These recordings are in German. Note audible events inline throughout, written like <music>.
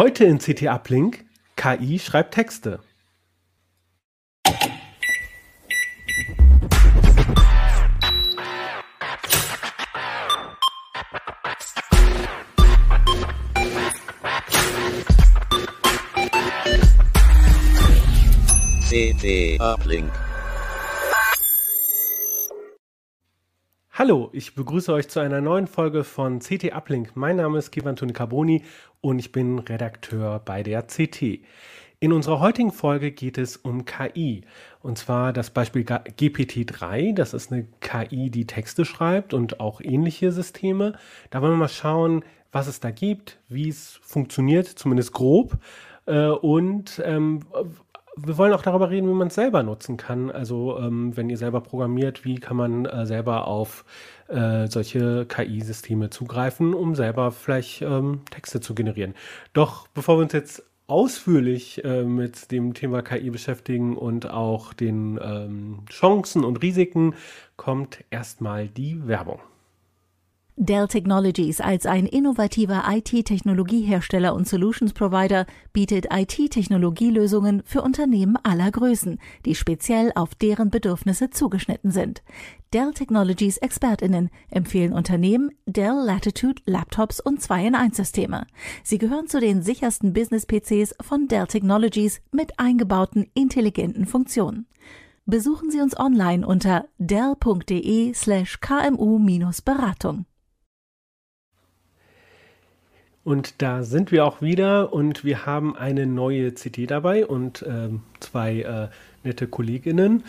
Heute in CT Uplink, KI schreibt Texte. CT Uplink. Hallo, ich begrüße euch zu einer neuen Folge von CT Uplink. Mein Name ist Kivan Toni Carboni und ich bin Redakteur bei der CT. In unserer heutigen Folge geht es um KI. Und zwar das Beispiel GPT-3. Das ist eine KI, die Texte schreibt und auch ähnliche Systeme. Da wollen wir mal schauen, was es da gibt, wie es funktioniert, zumindest grob. Äh, und ähm, wir wollen auch darüber reden, wie man es selber nutzen kann. Also ähm, wenn ihr selber programmiert, wie kann man äh, selber auf äh, solche KI-Systeme zugreifen, um selber vielleicht ähm, Texte zu generieren. Doch bevor wir uns jetzt ausführlich äh, mit dem Thema KI beschäftigen und auch den ähm, Chancen und Risiken, kommt erstmal die Werbung. Dell Technologies als ein innovativer IT-Technologiehersteller und Solutions Provider bietet IT-Technologielösungen für Unternehmen aller Größen, die speziell auf deren Bedürfnisse zugeschnitten sind. Dell Technologies Expertinnen empfehlen Unternehmen Dell Latitude Laptops und 2 in 1 Systeme. Sie gehören zu den sichersten Business-PCs von Dell Technologies mit eingebauten intelligenten Funktionen. Besuchen Sie uns online unter dell.de slash kmu-beratung. Und da sind wir auch wieder und wir haben eine neue CD dabei und ähm, zwei äh, nette Kolleginnen.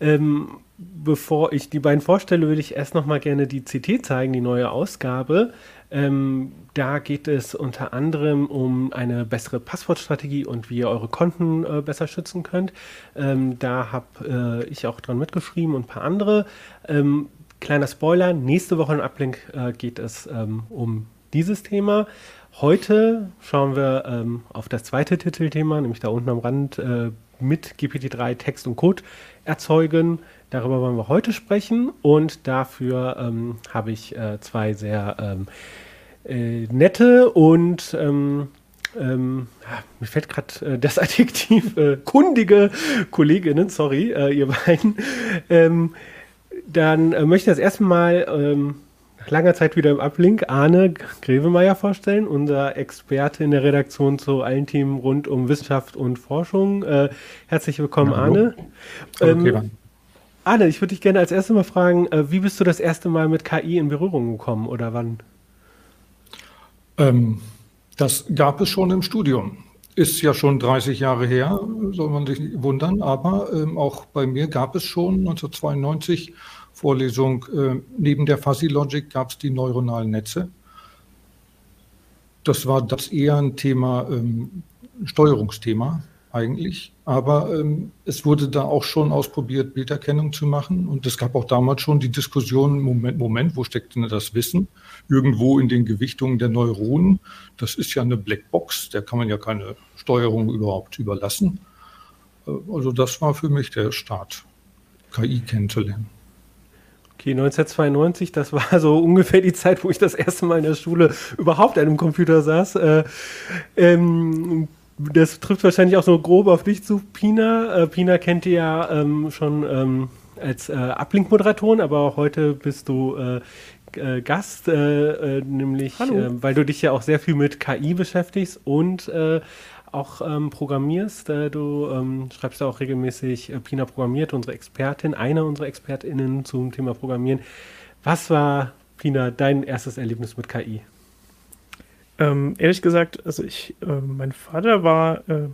Ähm, bevor ich die beiden vorstelle, würde ich erst noch mal gerne die CT zeigen, die neue Ausgabe. Ähm, da geht es unter anderem um eine bessere Passwortstrategie und wie ihr eure Konten äh, besser schützen könnt. Ähm, da habe äh, ich auch dran mitgeschrieben und ein paar andere. Ähm, kleiner Spoiler, nächste Woche im Ablink äh, geht es ähm, um dieses Thema. Heute schauen wir ähm, auf das zweite Titelthema, nämlich da unten am Rand äh, mit GPT-3 Text und Code erzeugen. Darüber wollen wir heute sprechen und dafür ähm, habe ich äh, zwei sehr ähm, äh, nette und ähm, ähm, mir fällt gerade äh, das <laughs> Adjektiv äh, kundige Kolleginnen, sorry, äh, ihr beiden. Ähm, dann möchte ich das erste Mal ähm, langer Zeit wieder im Ablink Arne Grevemeier vorstellen, unser Experte in der Redaktion zu allen Themen rund um Wissenschaft und Forschung. Äh, herzlich willkommen, ja, Arne. Ähm, Arne, ich würde dich gerne als erstes mal fragen, äh, wie bist du das erste Mal mit KI in Berührung gekommen oder wann? Ähm, das gab es schon im Studium. Ist ja schon 30 Jahre her, soll man sich nicht wundern, aber ähm, auch bei mir gab es schon 1992 Vorlesung, äh, neben der Fuzzy Logic gab es die neuronalen Netze. Das war das eher ein Thema, ähm, Steuerungsthema eigentlich. Aber ähm, es wurde da auch schon ausprobiert, Bilderkennung zu machen. Und es gab auch damals schon die Diskussion, Moment, Moment, wo steckt denn das Wissen? Irgendwo in den Gewichtungen der Neuronen. Das ist ja eine Blackbox, der kann man ja keine Steuerung überhaupt überlassen. Äh, also das war für mich der Start, KI kennenzulernen. Okay, 1992, das war so ungefähr die Zeit, wo ich das erste Mal in der Schule überhaupt an einem Computer saß. Äh, ähm, das trifft wahrscheinlich auch so grob auf dich zu, Pina. Äh, Pina kennt ihr ja ähm, schon ähm, als äh, Ablink-Moderatorin, aber auch heute bist du äh, äh, Gast, äh, nämlich weil du dich ja auch sehr viel mit KI beschäftigst und auch ähm, programmierst. Äh, du ähm, schreibst ja auch regelmäßig, äh, Pina programmiert, unsere Expertin, eine unserer ExpertInnen zum Thema Programmieren. Was war, Pina, dein erstes Erlebnis mit KI? Ähm, ehrlich gesagt, also ich, äh, mein Vater war äh,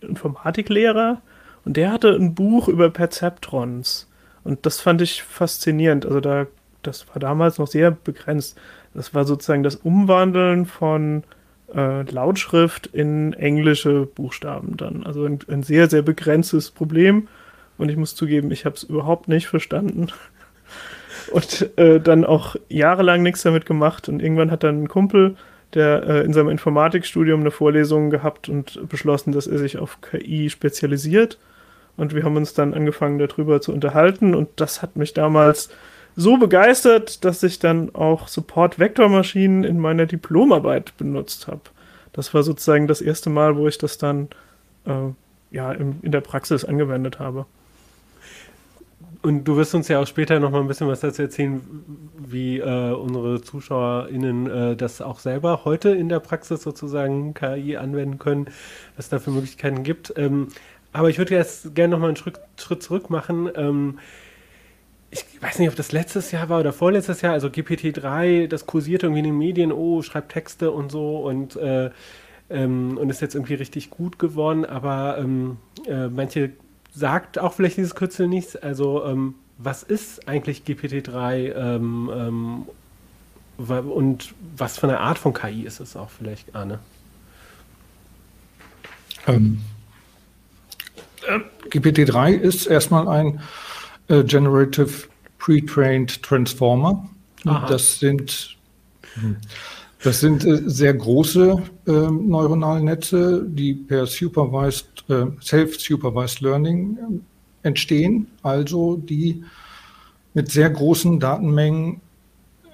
Informatiklehrer und der hatte ein Buch über Perzeptrons. Und das fand ich faszinierend. Also da, das war damals noch sehr begrenzt. Das war sozusagen das Umwandeln von äh, Lautschrift in englische Buchstaben dann. Also ein, ein sehr, sehr begrenztes Problem. Und ich muss zugeben, ich habe es überhaupt nicht verstanden. <laughs> Und äh, dann auch jahrelang nichts damit gemacht. Und irgendwann hat dann ein Kumpel, der äh, in seinem Informatikstudium eine Vorlesung gehabt und beschlossen, dass er sich auf KI spezialisiert. Und wir haben uns dann angefangen, darüber zu unterhalten. Und das hat mich damals so begeistert, dass ich dann auch Support-Vektormaschinen in meiner Diplomarbeit benutzt habe. das war sozusagen das erste Mal, wo ich das dann äh, ja, im, in der Praxis angewendet habe. Und du wirst uns ja auch später noch mal ein bisschen was dazu erzählen, wie äh, unsere ZuschauerInnen äh, das auch selber heute in der Praxis sozusagen KI anwenden können, was es da für Möglichkeiten gibt. Ähm, aber ich würde jetzt gerne noch mal einen Schritt, Schritt zurück machen. Ähm, ich weiß nicht, ob das letztes Jahr war oder vorletztes Jahr, also GPT-3, das kursierte irgendwie in den Medien, oh, schreibt Texte und so und, äh, ähm, und ist jetzt irgendwie richtig gut geworden, aber ähm, äh, manche sagt auch vielleicht dieses Kürzel nichts. Also, ähm, was ist eigentlich GPT-3 ähm, ähm, und was für eine Art von KI ist es auch vielleicht, Arne? Ähm, äh, GPT-3 ist erstmal ein Generative Pre-Trained Transformer. Aha. Das sind hm, das sind äh, sehr große äh, neuronale Netze, die per supervised, äh, self-supervised Learning äh, entstehen, also die mit sehr großen Datenmengen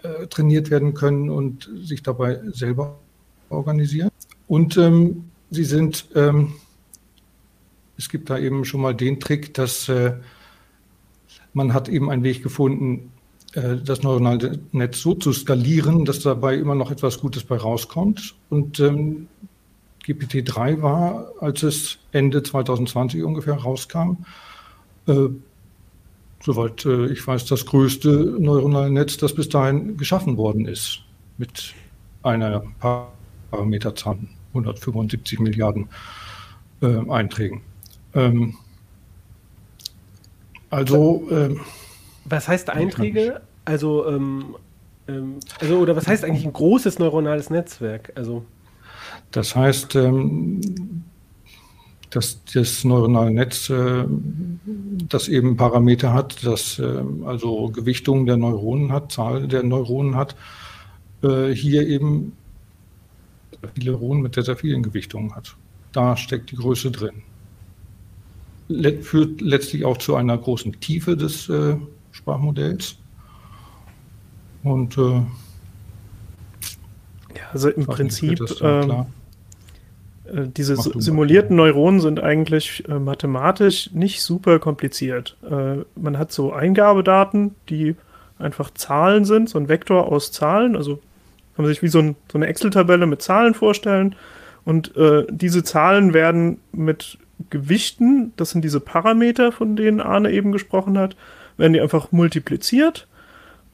äh, trainiert werden können und sich dabei selber organisieren. Und ähm, sie sind, ähm, es gibt da eben schon mal den Trick, dass äh, man hat eben einen Weg gefunden, äh, das neuronale Netz so zu skalieren, dass dabei immer noch etwas Gutes bei rauskommt. Und ähm, GPT-3 war, als es Ende 2020 ungefähr rauskam, äh, soweit äh, ich weiß, das größte neuronale Netz, das bis dahin geschaffen worden ist, mit einer Parameterzahl 175 Milliarden äh, Einträgen. Ähm, also ähm, was heißt Einträge? Also, ähm, ähm, also, oder was heißt eigentlich ein großes neuronales Netzwerk? Also. Das heißt, ähm, dass das neuronale Netz, äh, das eben Parameter hat, das äh, also Gewichtung der Neuronen hat, Zahl der Neuronen hat, äh, hier eben viele Neuronen mit sehr, sehr vielen Gewichtungen hat. Da steckt die Größe drin. Let führt letztlich auch zu einer großen Tiefe des äh, Sprachmodells. Und äh, ja, also im Prinzip ähm, äh, diese simulierten Neuronen sind eigentlich äh, mathematisch nicht super kompliziert. Äh, man hat so Eingabedaten, die einfach Zahlen sind, so ein Vektor aus Zahlen. Also kann man sich wie so, ein, so eine Excel-Tabelle mit Zahlen vorstellen. Und äh, diese Zahlen werden mit Gewichten, das sind diese Parameter, von denen Arne eben gesprochen hat, werden die einfach multipliziert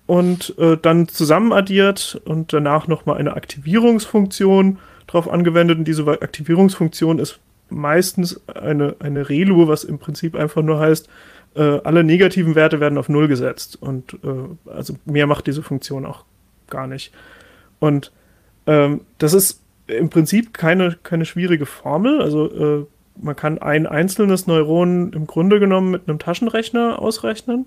und äh, dann zusammenaddiert und danach nochmal eine Aktivierungsfunktion drauf angewendet. Und diese Aktivierungsfunktion ist meistens eine, eine Relu, was im Prinzip einfach nur heißt, äh, alle negativen Werte werden auf Null gesetzt. Und äh, also mehr macht diese Funktion auch gar nicht. Und ähm, das ist im Prinzip keine, keine schwierige Formel. Also äh, man kann ein einzelnes Neuron im Grunde genommen mit einem Taschenrechner ausrechnen.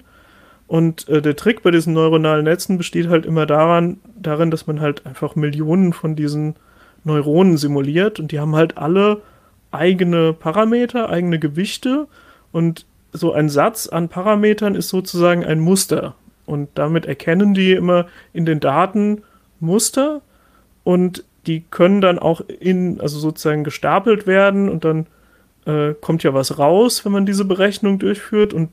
Und äh, der Trick bei diesen neuronalen Netzen besteht halt immer daran, darin, dass man halt einfach Millionen von diesen Neuronen simuliert. Und die haben halt alle eigene Parameter, eigene Gewichte. Und so ein Satz an Parametern ist sozusagen ein Muster. Und damit erkennen die immer in den Daten Muster. Und die können dann auch in, also sozusagen gestapelt werden und dann äh, kommt ja was raus, wenn man diese Berechnung durchführt und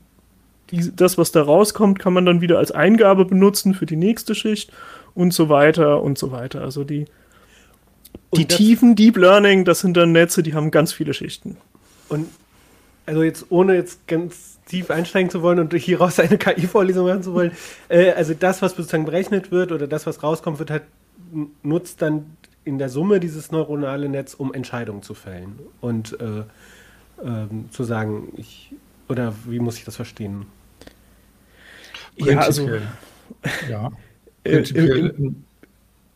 die, das, was da rauskommt, kann man dann wieder als Eingabe benutzen für die nächste Schicht und so weiter und so weiter. Also die, die tiefen Deep Learning, das sind dann Netze, die haben ganz viele Schichten. Und also jetzt ohne jetzt ganz tief einsteigen zu wollen und hieraus eine KI-Vorlesung machen zu wollen, <laughs> äh, also das, was sozusagen berechnet wird oder das, was rauskommt, wird halt nutzt dann in der Summe dieses neuronale Netz, um Entscheidungen zu fällen. Und äh, ähm, zu sagen, ich, oder wie muss ich das verstehen? Ja, also. Ja. <laughs> Prinzipiell, Im,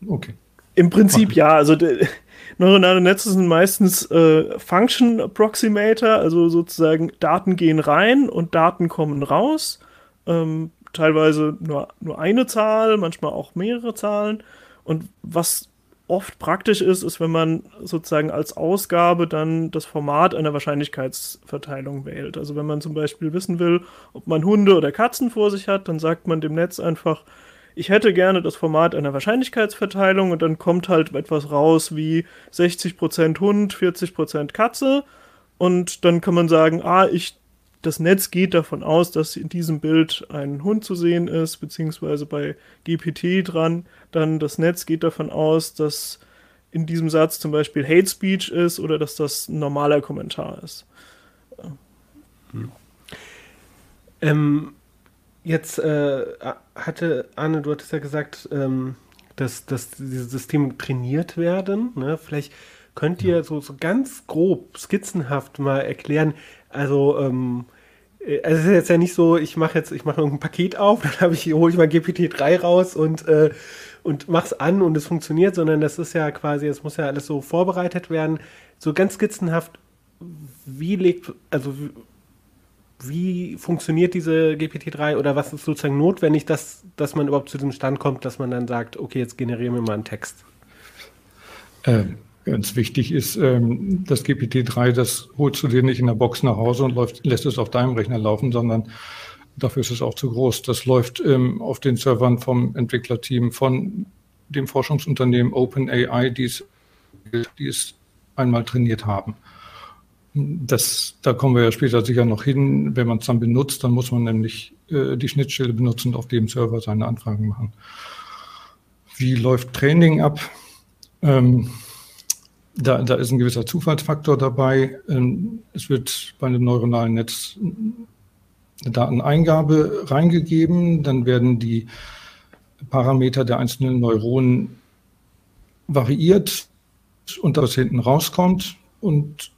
okay. Im Prinzip ja. Also <laughs> neuronale Netze sind meistens äh, Function Approximator, also sozusagen Daten gehen rein und Daten kommen raus. Ähm, teilweise nur, nur eine Zahl, manchmal auch mehrere Zahlen. Und was oft praktisch ist, ist, wenn man sozusagen als Ausgabe dann das Format einer Wahrscheinlichkeitsverteilung wählt. Also wenn man zum Beispiel wissen will, ob man Hunde oder Katzen vor sich hat, dann sagt man dem Netz einfach, ich hätte gerne das Format einer Wahrscheinlichkeitsverteilung und dann kommt halt etwas raus wie 60% Hund, 40% Katze und dann kann man sagen, ah, ich, das Netz geht davon aus, dass in diesem Bild ein Hund zu sehen ist, beziehungsweise bei GPT dran, dann das Netz geht davon aus, dass in diesem Satz zum Beispiel Hate Speech ist oder dass das ein normaler Kommentar ist. Hm. Ähm, jetzt äh, hatte Arne, du hattest ja gesagt, ähm, dass, dass diese Systeme trainiert werden. Ne? Vielleicht könnt ihr so, so ganz grob, skizzenhaft mal erklären, also ähm, äh, also es ist jetzt ja nicht so, ich mache jetzt, ich mache ein Paket auf, <laughs> dann habe ich, hole ich mein GPT-3 raus und, äh, und mach's an und es funktioniert, sondern das ist ja quasi, es muss ja alles so vorbereitet werden. So ganz skizzenhaft, wie legt, also wie funktioniert diese GPT-3 oder was ist sozusagen notwendig, dass, dass man überhaupt zu diesem Stand kommt, dass man dann sagt, okay, jetzt generieren wir mal einen Text? Ähm, ganz wichtig ist, ähm, das GPT-3, das holst du dir nicht in der Box nach Hause und läuft, lässt es auf deinem Rechner laufen, sondern dafür ist es auch zu groß. Das läuft ähm, auf den Servern vom Entwicklerteam, von dem Forschungsunternehmen OpenAI, die es, die es einmal trainiert haben. Das, da kommen wir ja später sicher noch hin. Wenn man es dann benutzt, dann muss man nämlich äh, die Schnittstelle benutzen und auf dem Server seine Anfragen machen. Wie läuft Training ab? Ähm, da, da ist ein gewisser Zufallsfaktor dabei. Ähm, es wird bei einem neuronalen Netz eine Dateneingabe reingegeben, dann werden die Parameter der einzelnen Neuronen variiert und das hinten rauskommt. Und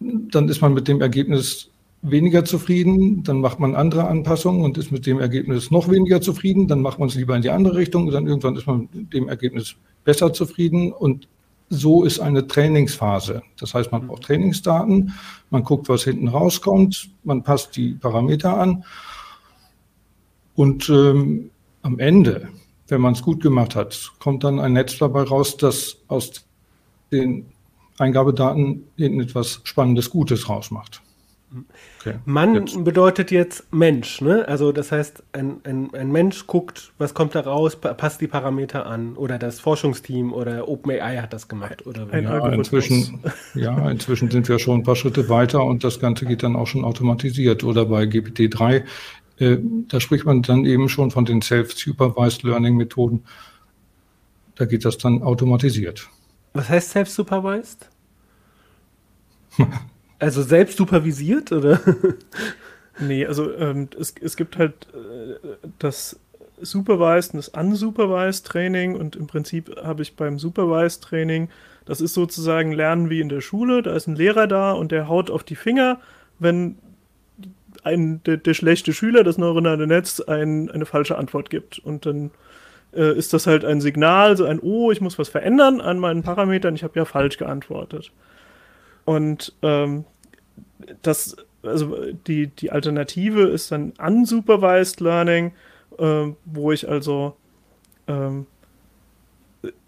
dann ist man mit dem Ergebnis weniger zufrieden, dann macht man andere Anpassungen und ist mit dem Ergebnis noch weniger zufrieden, dann macht man es lieber in die andere Richtung. Und dann irgendwann ist man mit dem Ergebnis besser zufrieden. Und so ist eine Trainingsphase. Das heißt, man braucht Trainingsdaten, man guckt, was hinten rauskommt, man passt die Parameter an und ähm, am Ende, wenn man es gut gemacht hat, kommt dann ein Netz dabei raus, das aus den Eingabedaten hinten etwas Spannendes, Gutes rausmacht. Okay. Mann jetzt. bedeutet jetzt Mensch, ne? Also das heißt, ein, ein, ein Mensch guckt, was kommt da raus, passt die Parameter an oder das Forschungsteam oder OpenAI hat das gemacht oder ein ja, inzwischen, ja, inzwischen sind wir schon ein paar Schritte weiter und das Ganze geht dann auch schon automatisiert oder bei GPT-3, äh, da spricht man dann eben schon von den Self-Supervised Learning Methoden. Da geht das dann automatisiert. Was heißt Self-Supervised? <laughs> also selbst supervisiert, oder? <laughs> nee, also ähm, es, es gibt halt äh, das Supervised und das Unsupervised Training und im Prinzip habe ich beim Supervised Training, das ist sozusagen Lernen wie in der Schule, da ist ein Lehrer da und der haut auf die Finger, wenn ein, der, der schlechte Schüler, das neuronale Netz, ein, eine falsche Antwort gibt und dann äh, ist das halt ein Signal, so ein, oh, ich muss was verändern an meinen Parametern, ich habe ja falsch geantwortet. Und ähm, das, also die, die Alternative ist dann unsupervised Learning, äh, wo ich also ähm,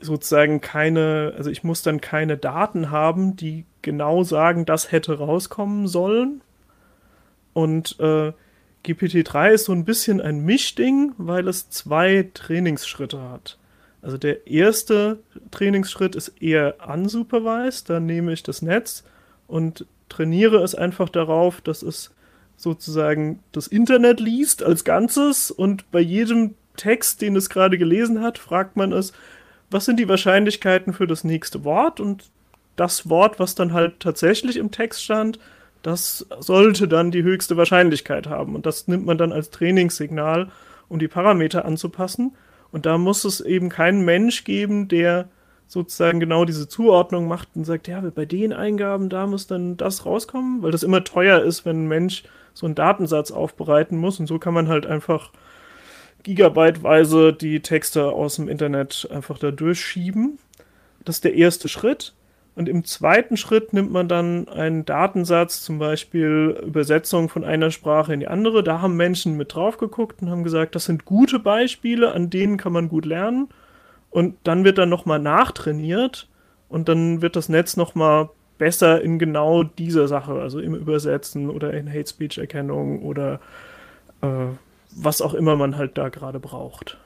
sozusagen keine, also ich muss dann keine Daten haben, die genau sagen, das hätte rauskommen sollen. Und äh, GPT-3 ist so ein bisschen ein Mischding, weil es zwei Trainingsschritte hat. Also der erste Trainingsschritt ist eher unsupervised, da nehme ich das Netz und trainiere es einfach darauf, dass es sozusagen das Internet liest als Ganzes und bei jedem Text, den es gerade gelesen hat, fragt man es, was sind die Wahrscheinlichkeiten für das nächste Wort und das Wort, was dann halt tatsächlich im Text stand, das sollte dann die höchste Wahrscheinlichkeit haben. Und das nimmt man dann als Trainingssignal, um die Parameter anzupassen. Und da muss es eben keinen Mensch geben, der sozusagen genau diese Zuordnung macht und sagt, ja, bei den Eingaben, da muss dann das rauskommen, weil das immer teuer ist, wenn ein Mensch so einen Datensatz aufbereiten muss. Und so kann man halt einfach gigabyteweise die Texte aus dem Internet einfach da durchschieben. Das ist der erste Schritt. Und im zweiten Schritt nimmt man dann einen Datensatz, zum Beispiel Übersetzung von einer Sprache in die andere. Da haben Menschen mit drauf geguckt und haben gesagt, das sind gute Beispiele, an denen kann man gut lernen. Und dann wird dann nochmal nachtrainiert und dann wird das Netz nochmal besser in genau dieser Sache, also im Übersetzen oder in Hate Speech Erkennung oder äh, was auch immer man halt da gerade braucht.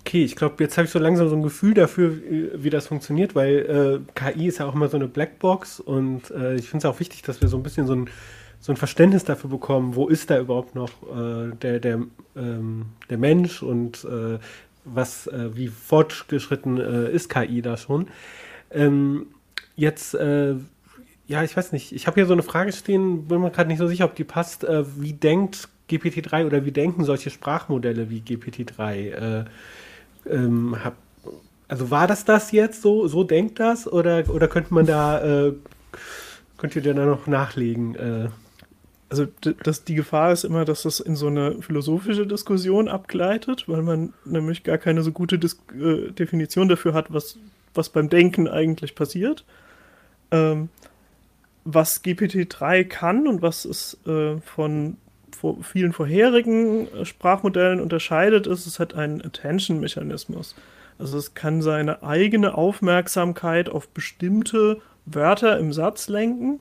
Okay, ich glaube, jetzt habe ich so langsam so ein Gefühl dafür, wie das funktioniert, weil äh, KI ist ja auch immer so eine Blackbox und äh, ich finde es auch wichtig, dass wir so ein bisschen so ein, so ein Verständnis dafür bekommen, wo ist da überhaupt noch äh, der, der, ähm, der Mensch und äh, was, äh, wie fortgeschritten äh, ist KI da schon. Ähm, jetzt, ja, ich weiß nicht, ich habe hier so eine Frage stehen, bin mir gerade nicht so sicher, ob die passt. wie denkt GPT-3 oder wie denken solche Sprachmodelle wie GPT-3? ähm, hab, also war das das jetzt so? So denkt das? Oder, oder könnte man da, äh, könnt ihr da noch nachlegen? Also das, die Gefahr ist immer, dass das in so eine philosophische Diskussion abgleitet, weil man nämlich gar keine so gute Dis äh, Definition dafür hat, was, was beim Denken eigentlich passiert. Ähm, was GPT-3 kann und was es äh, von vor vielen vorherigen Sprachmodellen unterscheidet, ist, es hat einen Attention-Mechanismus. Also es kann seine eigene Aufmerksamkeit auf bestimmte Wörter im Satz lenken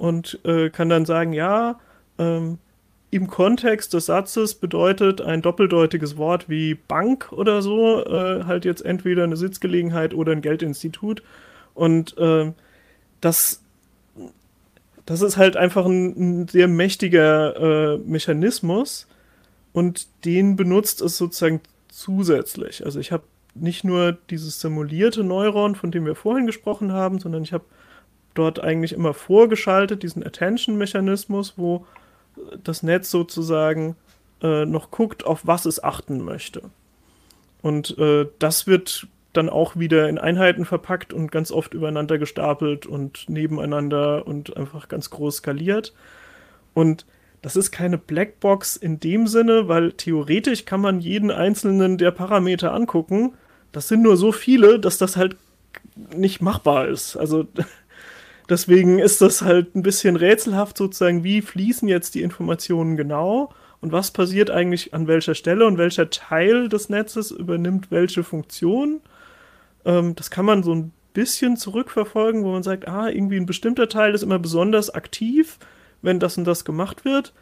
und äh, kann dann sagen, ja, ähm, im Kontext des Satzes bedeutet ein doppeldeutiges Wort wie Bank oder so äh, halt jetzt entweder eine Sitzgelegenheit oder ein Geldinstitut. Und äh, das das ist halt einfach ein, ein sehr mächtiger äh, Mechanismus und den benutzt es sozusagen zusätzlich. Also ich habe nicht nur dieses simulierte Neuron, von dem wir vorhin gesprochen haben, sondern ich habe dort eigentlich immer vorgeschaltet, diesen Attention-Mechanismus, wo das Netz sozusagen äh, noch guckt, auf was es achten möchte. Und äh, das wird dann auch wieder in Einheiten verpackt und ganz oft übereinander gestapelt und nebeneinander und einfach ganz groß skaliert. Und das ist keine Blackbox in dem Sinne, weil theoretisch kann man jeden einzelnen der Parameter angucken. Das sind nur so viele, dass das halt nicht machbar ist. Also <laughs> deswegen ist das halt ein bisschen rätselhaft sozusagen, wie fließen jetzt die Informationen genau und was passiert eigentlich an welcher Stelle und welcher Teil des Netzes übernimmt welche Funktion. Ähm, das kann man so ein bisschen zurückverfolgen, wo man sagt, ah, irgendwie ein bestimmter Teil ist immer besonders aktiv, wenn das und das gemacht wird.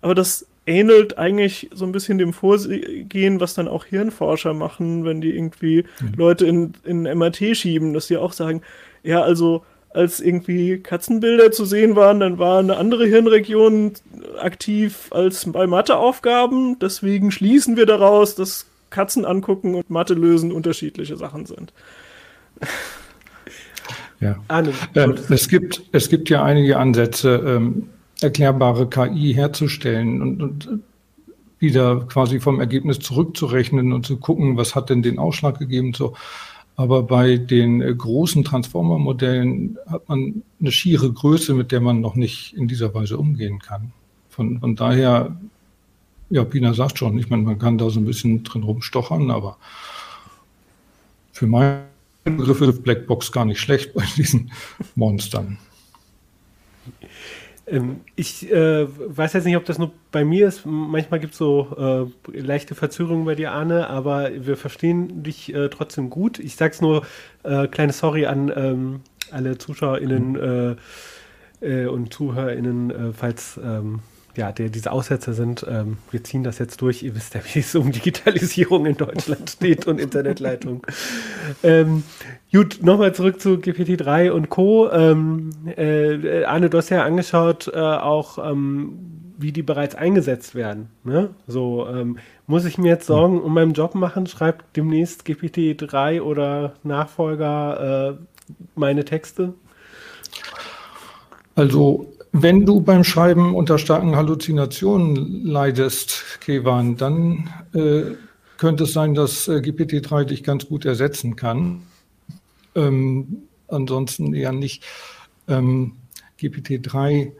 Aber das ähnelt eigentlich so ein bisschen dem Vorgehen, was dann auch Hirnforscher machen, wenn die irgendwie mhm. Leute in, in MRT schieben, dass sie auch sagen, ja, also als irgendwie Katzenbilder zu sehen waren, dann war eine andere Hirnregion aktiv als bei Matheaufgaben. Deswegen schließen wir daraus, dass Katzen angucken und Mathe lösen unterschiedliche Sachen sind. Ja. Ähm, es, gibt, es gibt ja einige Ansätze, ähm, erklärbare KI herzustellen und, und wieder quasi vom Ergebnis zurückzurechnen und zu gucken, was hat denn den Ausschlag gegeben. So. Aber bei den äh, großen Transformer-Modellen hat man eine schiere Größe, mit der man noch nicht in dieser Weise umgehen kann. Von, von daher ja, Pina sagt schon, ich meine, man kann da so ein bisschen drin rumstochern, aber für meine Begriffe ist Blackbox gar nicht schlecht bei diesen Monstern. Ähm, ich äh, weiß jetzt nicht, ob das nur bei mir ist. Manchmal gibt es so äh, leichte Verzögerungen bei dir, Arne, aber wir verstehen dich äh, trotzdem gut. Ich sag's nur, äh, kleine Sorry an ähm, alle ZuschauerInnen mhm. Äh, äh, und ZuhörerInnen, falls ähm, ja, der, diese Aussätze sind, ähm, wir ziehen das jetzt durch. Ihr wisst ja, wie es um Digitalisierung in Deutschland <laughs> steht und Internetleitung. ähm, gut, nochmal zurück zu GPT-3 und Co. Ähm, äh, Arne, du hast ja angeschaut, äh, auch ähm, wie die bereits eingesetzt werden. Ne? So, ähm, muss ich mir jetzt Sorgen um meinen Job machen? Schreibt demnächst GPT-3 oder Nachfolger äh, meine Texte? Also wenn du beim Schreiben unter starken Halluzinationen leidest, Kevan, dann äh, könnte es sein, dass äh, GPT-3 dich ganz gut ersetzen kann. Ähm, ansonsten eher nicht. Ähm, GPT-3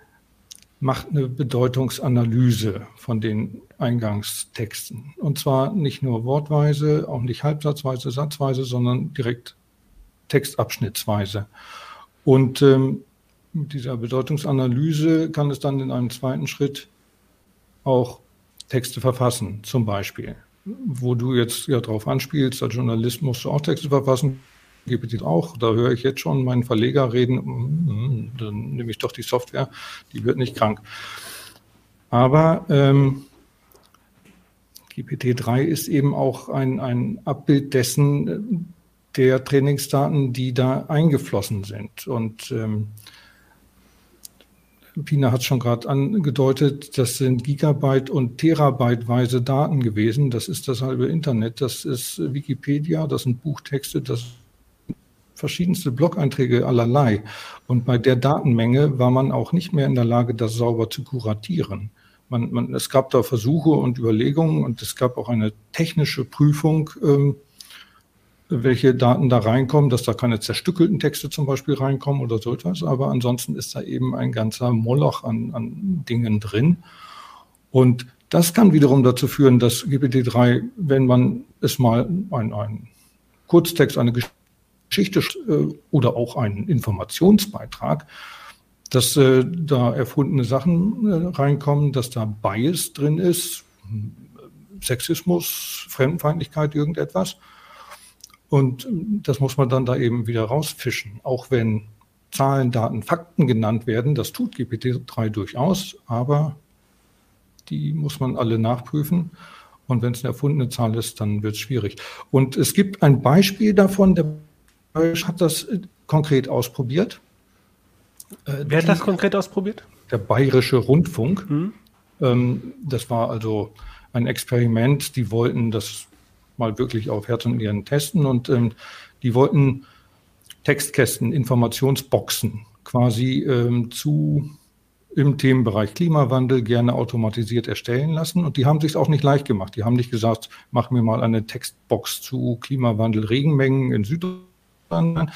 macht eine Bedeutungsanalyse von den Eingangstexten. Und zwar nicht nur wortweise, auch nicht halbsatzweise, satzweise, sondern direkt textabschnittsweise. Und ähm, mit dieser Bedeutungsanalyse kann es dann in einem zweiten Schritt auch Texte verfassen, zum Beispiel. Wo du jetzt ja drauf anspielst, als Journalist musst du auch Texte verfassen, GPT auch. Da höre ich jetzt schon meinen Verleger reden, hm, dann nehme ich doch die Software, die wird nicht krank. Aber ähm, GPT-3 ist eben auch ein, ein Abbild dessen äh, der Trainingsdaten, die da eingeflossen sind. Und ähm, Pina hat es schon gerade angedeutet, das sind Gigabyte und Terabyteweise Daten gewesen. Das ist das halbe Internet, das ist Wikipedia, das sind Buchtexte, das sind verschiedenste Blog-Einträge allerlei. Und bei der Datenmenge war man auch nicht mehr in der Lage, das sauber zu kuratieren. Man, man, es gab da Versuche und Überlegungen und es gab auch eine technische Prüfung. Ähm, welche Daten da reinkommen, dass da keine zerstückelten Texte zum Beispiel reinkommen oder so etwas. Aber ansonsten ist da eben ein ganzer Moloch an, an Dingen drin. Und das kann wiederum dazu führen, dass GPT-3, wenn man es mal ein, ein Kurztext, eine Geschichte äh, oder auch einen Informationsbeitrag, dass äh, da erfundene Sachen äh, reinkommen, dass da Bias drin ist, Sexismus, Fremdenfeindlichkeit, irgendetwas und das muss man dann da eben wieder rausfischen. Auch wenn Zahlen, Daten, Fakten genannt werden, das tut GPT-3 durchaus, aber die muss man alle nachprüfen. Und wenn es eine erfundene Zahl ist, dann wird es schwierig. Und es gibt ein Beispiel davon, der hat das äh, konkret ausprobiert. Äh, Wer hat das konkret ausprobiert? Der Bayerische Rundfunk. Mhm. das war also ein Experiment. Die wollten das mal wirklich auf Herz und Nieren testen. Und ähm, die wollten Textkästen, Informationsboxen quasi ähm, zu im Themenbereich Klimawandel gerne automatisiert erstellen lassen. Und die haben sich auch nicht leicht gemacht. Die haben nicht gesagt, mach mir mal eine Textbox zu Klimawandel, Regenmengen in Süddeutschland.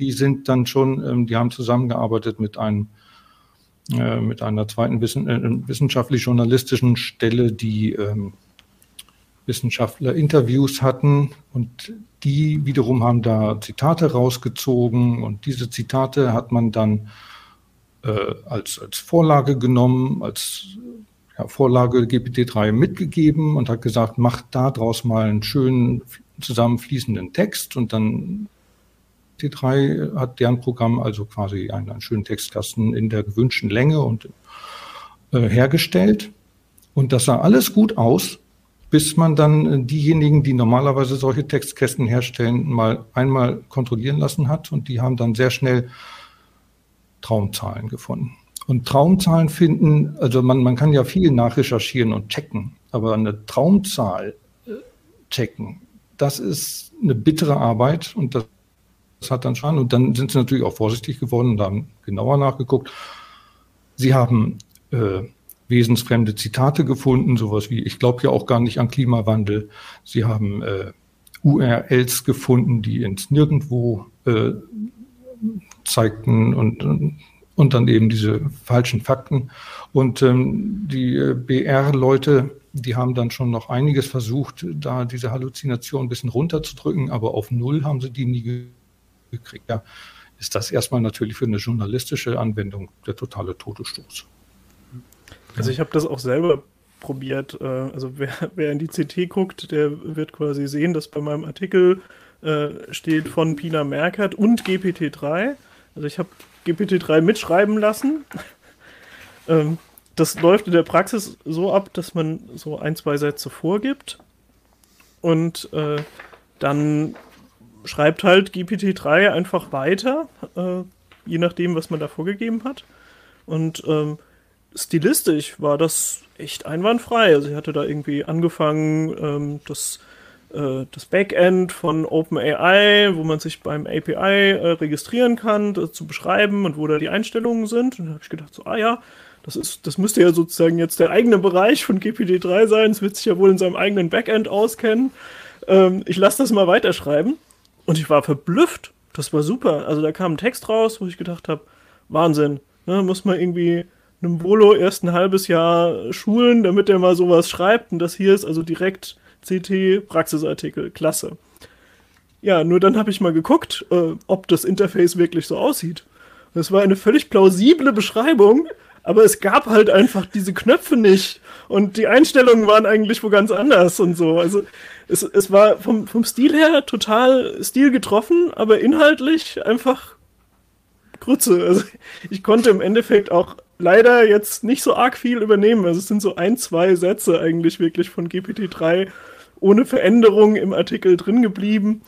Die sind dann schon, ähm, die haben zusammengearbeitet mit einem äh, mit einer zweiten äh, wissenschaftlich-journalistischen Stelle, die ähm, Wissenschaftler Interviews hatten und die wiederum haben da Zitate rausgezogen und diese Zitate hat man dann äh, als, als Vorlage genommen, als ja, Vorlage GPT-3 mitgegeben und hat gesagt, macht daraus mal einen schönen zusammenfließenden Text und dann GPT-3 hat deren Programm also quasi einen, einen schönen Textkasten in der gewünschten Länge und äh, hergestellt. Und das sah alles gut aus, bis man dann äh, diejenigen, die normalerweise solche Textkästen herstellen, mal einmal kontrollieren lassen hat und die haben dann sehr schnell Traumzahlen gefunden. Und Traumzahlen finden, also man, man kann ja viel nachrecherchieren und checken, aber eine Traumzahl äh, checken, das ist eine bittere Arbeit und das, das hat dann schon. Und dann sind sie natürlich auch vorsichtig geworden und haben genauer nachgeguckt. Sie haben äh, wesensfremde Zitate gefunden, sowas wie, ich glaube ja auch gar nicht an Klimawandel. Sie haben äh, URLs gefunden, die ins Nirgendwo äh, zeigten und, und dann eben diese falschen Fakten. Und ähm, die äh, BR-Leute, die haben dann schon noch einiges versucht, da diese Halluzination ein bisschen runterzudrücken, aber auf Null haben sie die nie gekriegt. Ja, ist das erstmal natürlich für eine journalistische Anwendung der totale Todesstoß. Also ich habe das auch selber probiert. Äh, also wer, <laughs> wer in die CT guckt, der wird quasi sehen, dass bei meinem Artikel äh, steht von Pina Merkert und GPT-3. Also ich habe GPT-3 mitschreiben lassen. <laughs> ähm, das läuft in der Praxis so ab, dass man so ein, zwei Sätze vorgibt und äh, dann schreibt halt GPT-3 einfach weiter, je nachdem, was man da vorgegeben hat. Und ähm, stilistisch war das echt einwandfrei. Also ich hatte da irgendwie angefangen, ähm, das, äh, das Backend von OpenAI, wo man sich beim API äh, registrieren kann, zu beschreiben und wo da die Einstellungen sind. Und da habe ich gedacht, so, ah ja, das, ist, das müsste ja sozusagen jetzt der eigene Bereich von GPT-3 sein. Es wird sich ja wohl in seinem eigenen Backend auskennen. Ähm, ich lasse das mal weiterschreiben. Und ich war verblüfft. Das war super. Also da kam ein Text raus, wo ich gedacht habe, Wahnsinn. Ne, muss man irgendwie einem Volo erst ein halbes Jahr schulen, damit er mal sowas schreibt. Und das hier ist also direkt CT-Praxisartikel. Klasse. Ja, nur dann habe ich mal geguckt, äh, ob das Interface wirklich so aussieht. Das war eine völlig plausible Beschreibung, aber es gab halt einfach diese Knöpfe nicht. Und die Einstellungen waren eigentlich wo ganz anders und so. Also es, es war vom, vom Stil her total stilgetroffen, aber inhaltlich einfach Grütze. Also ich konnte im Endeffekt auch leider jetzt nicht so arg viel übernehmen. Also es sind so ein, zwei Sätze eigentlich wirklich von GPT-3 ohne Veränderung im Artikel drin geblieben.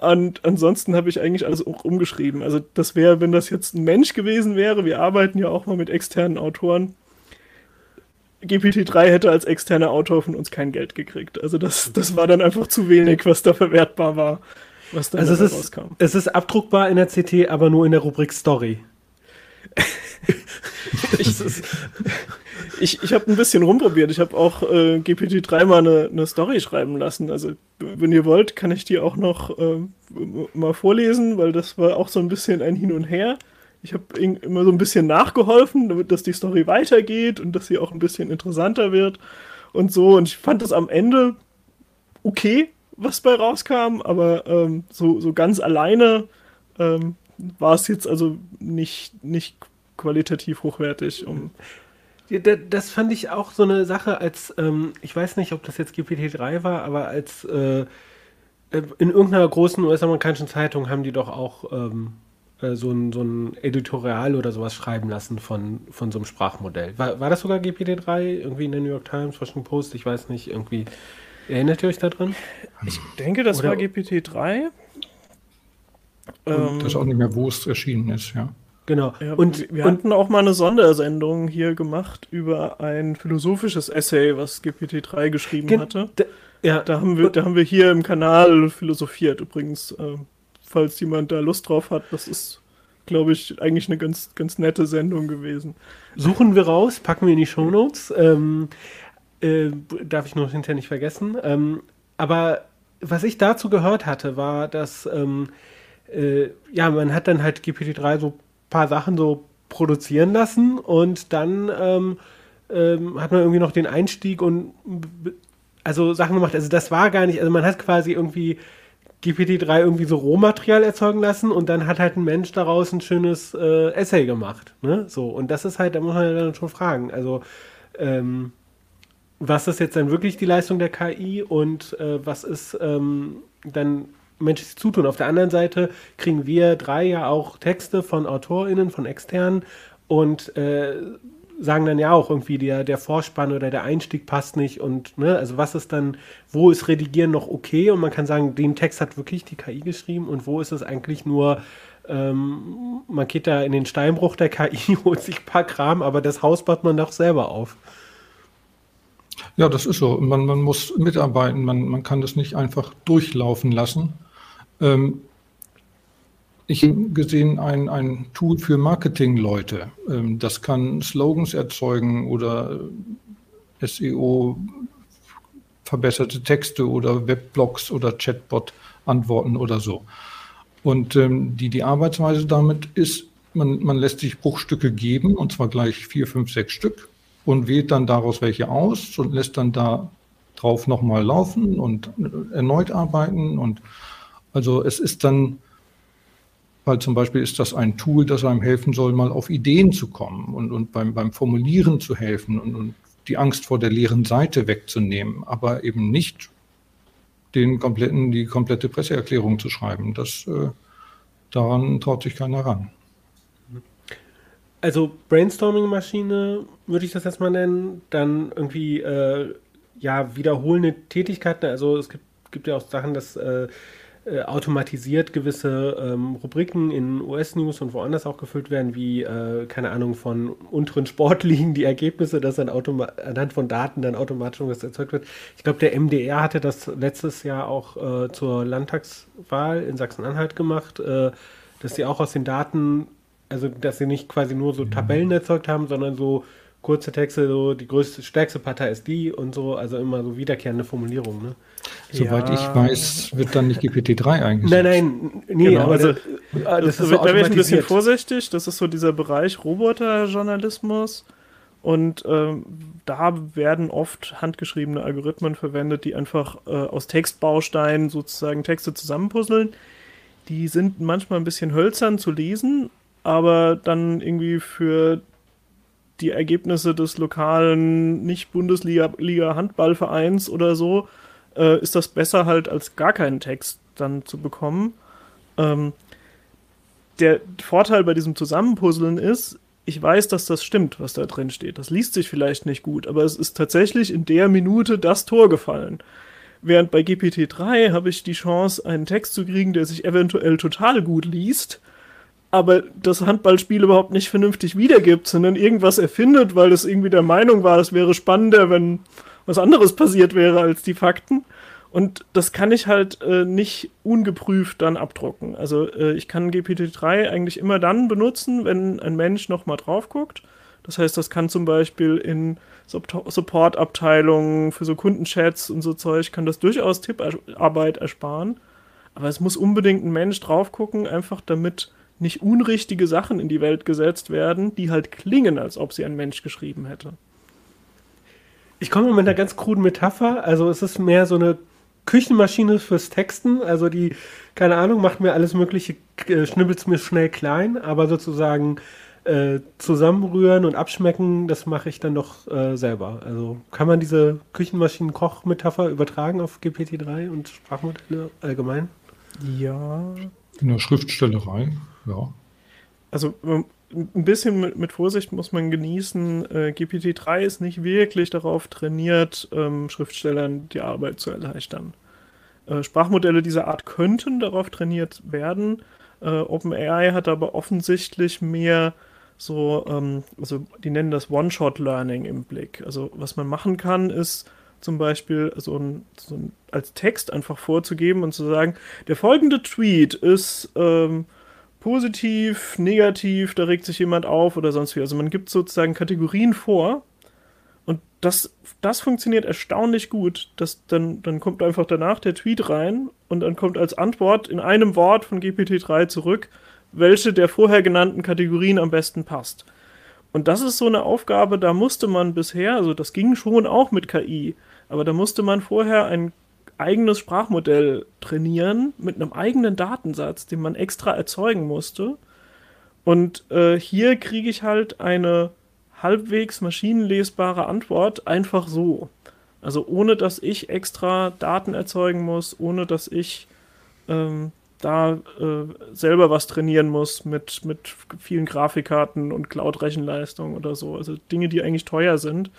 Und ansonsten habe ich eigentlich alles auch umgeschrieben. Also das wäre, wenn das jetzt ein Mensch gewesen wäre, wir arbeiten ja auch mal mit externen Autoren. GPT-3 hätte als externer Autor von uns kein Geld gekriegt. Also das, das war dann einfach zu wenig, was da verwertbar war, was da also es rauskam. Ist, es ist abdruckbar in der CT, aber nur in der Rubrik Story. <laughs> ich ich, ich habe ein bisschen rumprobiert. Ich habe auch äh, GPT-3 mal eine, eine, Story schreiben lassen. Also, wenn ihr wollt, kann ich die auch noch äh, mal vorlesen, weil das war auch so ein bisschen ein Hin und Her. Ich habe immer so ein bisschen nachgeholfen, damit dass die Story weitergeht und dass sie auch ein bisschen interessanter wird und so. Und ich fand das am Ende okay, was bei rauskam, aber ähm, so, so ganz alleine ähm, war es jetzt also nicht, nicht qualitativ hochwertig. Um das fand ich auch so eine Sache, als, ähm, ich weiß nicht, ob das jetzt GPT-3 war, aber als äh, äh in irgendeiner großen US-amerikanischen Zeitung haben die doch auch ähm, äh, so, ein, so ein Editorial oder sowas schreiben lassen von, von so einem Sprachmodell. War, war das sogar GPT-3? Irgendwie in der New York Times, Washington Post? Ich weiß nicht, irgendwie. Erinnert ihr euch da dran? Ich denke, das oder, war GPT-3. Und das ist auch nicht mehr, wo es erschienen ist, ja. Genau. Ja, und wir und, hatten auch mal eine Sondersendung hier gemacht über ein philosophisches Essay, was GPT-3 geschrieben hatte. Ja, da haben wir, da haben wir hier im Kanal philosophiert. Übrigens, äh, falls jemand da Lust drauf hat, das ist, glaube ich, eigentlich eine ganz, ganz nette Sendung gewesen. Suchen wir raus, packen wir in die Shownotes. Ähm, äh, darf ich nur hinterher nicht vergessen. Ähm, aber was ich dazu gehört hatte, war, dass ähm, äh, ja, man hat dann halt GPT-3 so paar Sachen so produzieren lassen und dann ähm, ähm, hat man irgendwie noch den Einstieg und also Sachen gemacht. Also das war gar nicht, also man hat quasi irgendwie GPT-3 irgendwie so Rohmaterial erzeugen lassen und dann hat halt ein Mensch daraus ein schönes äh, Essay gemacht. Ne? So, und das ist halt, da muss man ja dann schon fragen. Also, ähm, was ist jetzt dann wirklich die Leistung der KI und äh, was ist ähm, dann menschliches Zutun. Auf der anderen Seite kriegen wir drei ja auch Texte von AutorInnen, von externen und äh, sagen dann ja auch irgendwie, der, der Vorspann oder der Einstieg passt nicht und ne, also was ist dann, wo ist Redigieren noch okay und man kann sagen, den Text hat wirklich die KI geschrieben und wo ist es eigentlich nur, ähm, man geht da in den Steinbruch der KI, <laughs> holt sich ein paar Kram, aber das Haus baut man doch selber auf. Ja, das ist so. Man, man muss mitarbeiten, man, man kann das nicht einfach durchlaufen lassen. Ähm, ich habe gesehen ein, ein Tool für Marketingleute. Ähm, das kann Slogans erzeugen oder äh, SEO, verbesserte Texte oder Webblogs oder Chatbot-Antworten oder so. Und ähm, die, die Arbeitsweise damit ist, man, man lässt sich Bruchstücke geben, und zwar gleich vier, fünf, sechs Stück, und wählt dann daraus welche aus und lässt dann da drauf nochmal laufen und äh, erneut arbeiten und also es ist dann, weil zum Beispiel ist das ein Tool, das einem helfen soll, mal auf Ideen zu kommen und, und beim, beim Formulieren zu helfen und, und die Angst vor der leeren Seite wegzunehmen, aber eben nicht den kompletten, die komplette Presseerklärung zu schreiben. Das, äh, daran traut sich keiner ran. Also Brainstorming-Maschine würde ich das jetzt mal nennen. Dann irgendwie äh, ja wiederholende Tätigkeiten. Also es gibt, gibt ja auch Sachen, dass äh, äh, automatisiert gewisse ähm, Rubriken in US-News und woanders auch gefüllt werden, wie, äh, keine Ahnung, von unteren Sportligen die Ergebnisse, dass dann anhand von Daten dann automatisch was erzeugt wird. Ich glaube, der MDR hatte das letztes Jahr auch äh, zur Landtagswahl in Sachsen-Anhalt gemacht, äh, dass sie auch aus den Daten, also dass sie nicht quasi nur so Tabellen erzeugt haben, sondern so kurze Texte, so die größte, stärkste Partei ist die und so, also immer so wiederkehrende Formulierungen. Ne? Soweit ja. ich weiß, wird dann nicht GPT-3 eingesetzt. Nein, nein, nee, genau, aber also, das, das ist so da wäre ich ein bisschen vorsichtig. Das ist so dieser Bereich Roboterjournalismus. Und ähm, da werden oft handgeschriebene Algorithmen verwendet, die einfach äh, aus Textbausteinen sozusagen Texte zusammenpuzzeln. Die sind manchmal ein bisschen hölzern zu lesen, aber dann irgendwie für die Ergebnisse des lokalen Nicht-Bundesliga-Handballvereins oder so äh, ist das besser halt als gar keinen Text dann zu bekommen. Ähm, der Vorteil bei diesem Zusammenpuzzeln ist, ich weiß, dass das stimmt, was da drin steht. Das liest sich vielleicht nicht gut, aber es ist tatsächlich in der Minute das Tor gefallen. Während bei GPT-3 habe ich die Chance, einen Text zu kriegen, der sich eventuell total gut liest, aber das Handballspiel überhaupt nicht vernünftig wiedergibt, sondern irgendwas erfindet, weil es irgendwie der Meinung war, es wäre spannender, wenn was anderes passiert wäre als die Fakten. Und das kann ich halt äh, nicht ungeprüft dann abdrucken. Also äh, ich kann GPT-3 eigentlich immer dann benutzen, wenn ein Mensch nochmal drauf guckt. Das heißt, das kann zum Beispiel in Support-Abteilungen für so Kundenchats und so Zeug, kann das durchaus Tipparbeit ersparen. Aber es muss unbedingt ein Mensch drauf gucken, einfach damit nicht unrichtige Sachen in die Welt gesetzt werden, die halt klingen, als ob sie ein Mensch geschrieben hätte. Ich komme mit einer ganz kruden Metapher. Also es ist mehr so eine Küchenmaschine fürs Texten. Also die, keine Ahnung, macht mir alles Mögliche, äh, schnibbelt mir schnell klein, aber sozusagen äh, zusammenrühren und abschmecken, das mache ich dann doch äh, selber. Also kann man diese Küchenmaschinen-Koch-Metapher übertragen auf GPT-3 und Sprachmodelle allgemein? Ja. In der Schriftstellerei, ja. Also ähm, ein bisschen mit, mit, Vorsicht muss man genießen. Äh, GPT-3 ist nicht wirklich darauf trainiert, ähm, Schriftstellern die Arbeit zu erleichtern. Äh, Sprachmodelle dieser Art könnten darauf trainiert werden. Äh, OpenAI hat aber offensichtlich mehr so, ähm, also die nennen das One-Shot-Learning im Blick. Also was man machen kann, ist zum Beispiel so ein, so ein, als Text einfach vorzugeben und zu sagen, der folgende Tweet ist ähm, positiv, negativ, da regt sich jemand auf oder sonst wie. Also man gibt sozusagen Kategorien vor und das, das funktioniert erstaunlich gut. Das, dann, dann kommt einfach danach der Tweet rein und dann kommt als Antwort in einem Wort von GPT-3 zurück, welche der vorher genannten Kategorien am besten passt. Und das ist so eine Aufgabe, da musste man bisher, also das ging schon auch mit KI, aber da musste man vorher ein eigenes Sprachmodell trainieren mit einem eigenen Datensatz, den man extra erzeugen musste. Und äh, hier kriege ich halt eine halbwegs maschinenlesbare Antwort einfach so. Also ohne dass ich extra Daten erzeugen muss, ohne dass ich ähm, da äh, selber was trainieren muss mit, mit vielen Grafikkarten und Cloud-Rechenleistung oder so. Also Dinge, die eigentlich teuer sind,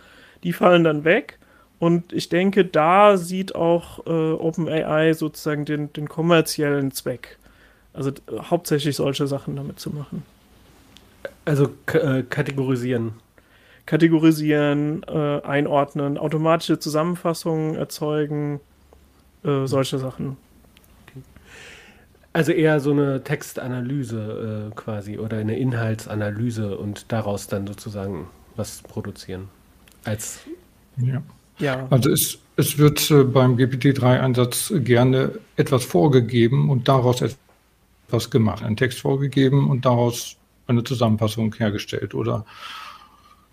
die fallen dann weg. Und ich denke, da sieht auch äh, OpenAI sozusagen den, den kommerziellen Zweck. Also hauptsächlich solche Sachen damit zu machen. Also äh, kategorisieren. Kategorisieren, äh, einordnen, automatische Zusammenfassungen erzeugen, äh, solche Sachen. Also eher so eine Textanalyse äh, quasi oder eine Inhaltsanalyse und daraus dann sozusagen was produzieren. Als ja. Ja. Also es, es wird äh, beim GPT-3-Einsatz gerne etwas vorgegeben und daraus etwas gemacht. Ein Text vorgegeben und daraus eine Zusammenfassung hergestellt oder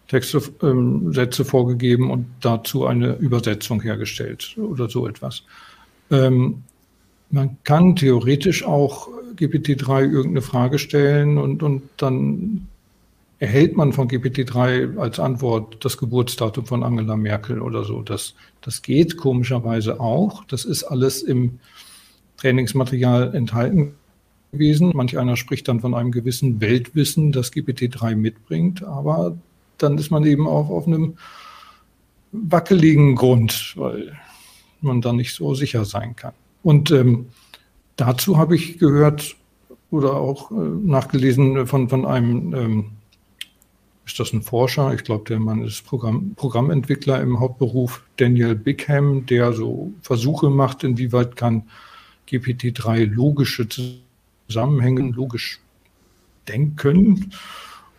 Texte, ähm, Sätze vorgegeben und dazu eine Übersetzung hergestellt oder so etwas. Ähm, man kann theoretisch auch GPT-3 irgendeine Frage stellen und, und dann erhält man von GPT-3 als Antwort das Geburtsdatum von Angela Merkel oder so. Das, das geht komischerweise auch. Das ist alles im Trainingsmaterial enthalten gewesen. Manch einer spricht dann von einem gewissen Weltwissen, das GPT-3 mitbringt, aber dann ist man eben auch auf einem wackeligen Grund, weil man da nicht so sicher sein kann. Und ähm, dazu habe ich gehört oder auch äh, nachgelesen von, von einem ähm, ist das ein Forscher? Ich glaube, der Mann ist Programm, Programmentwickler im Hauptberuf, Daniel Bickham, der so Versuche macht, inwieweit kann GPT-3 logische Zusammenhänge, logisch denken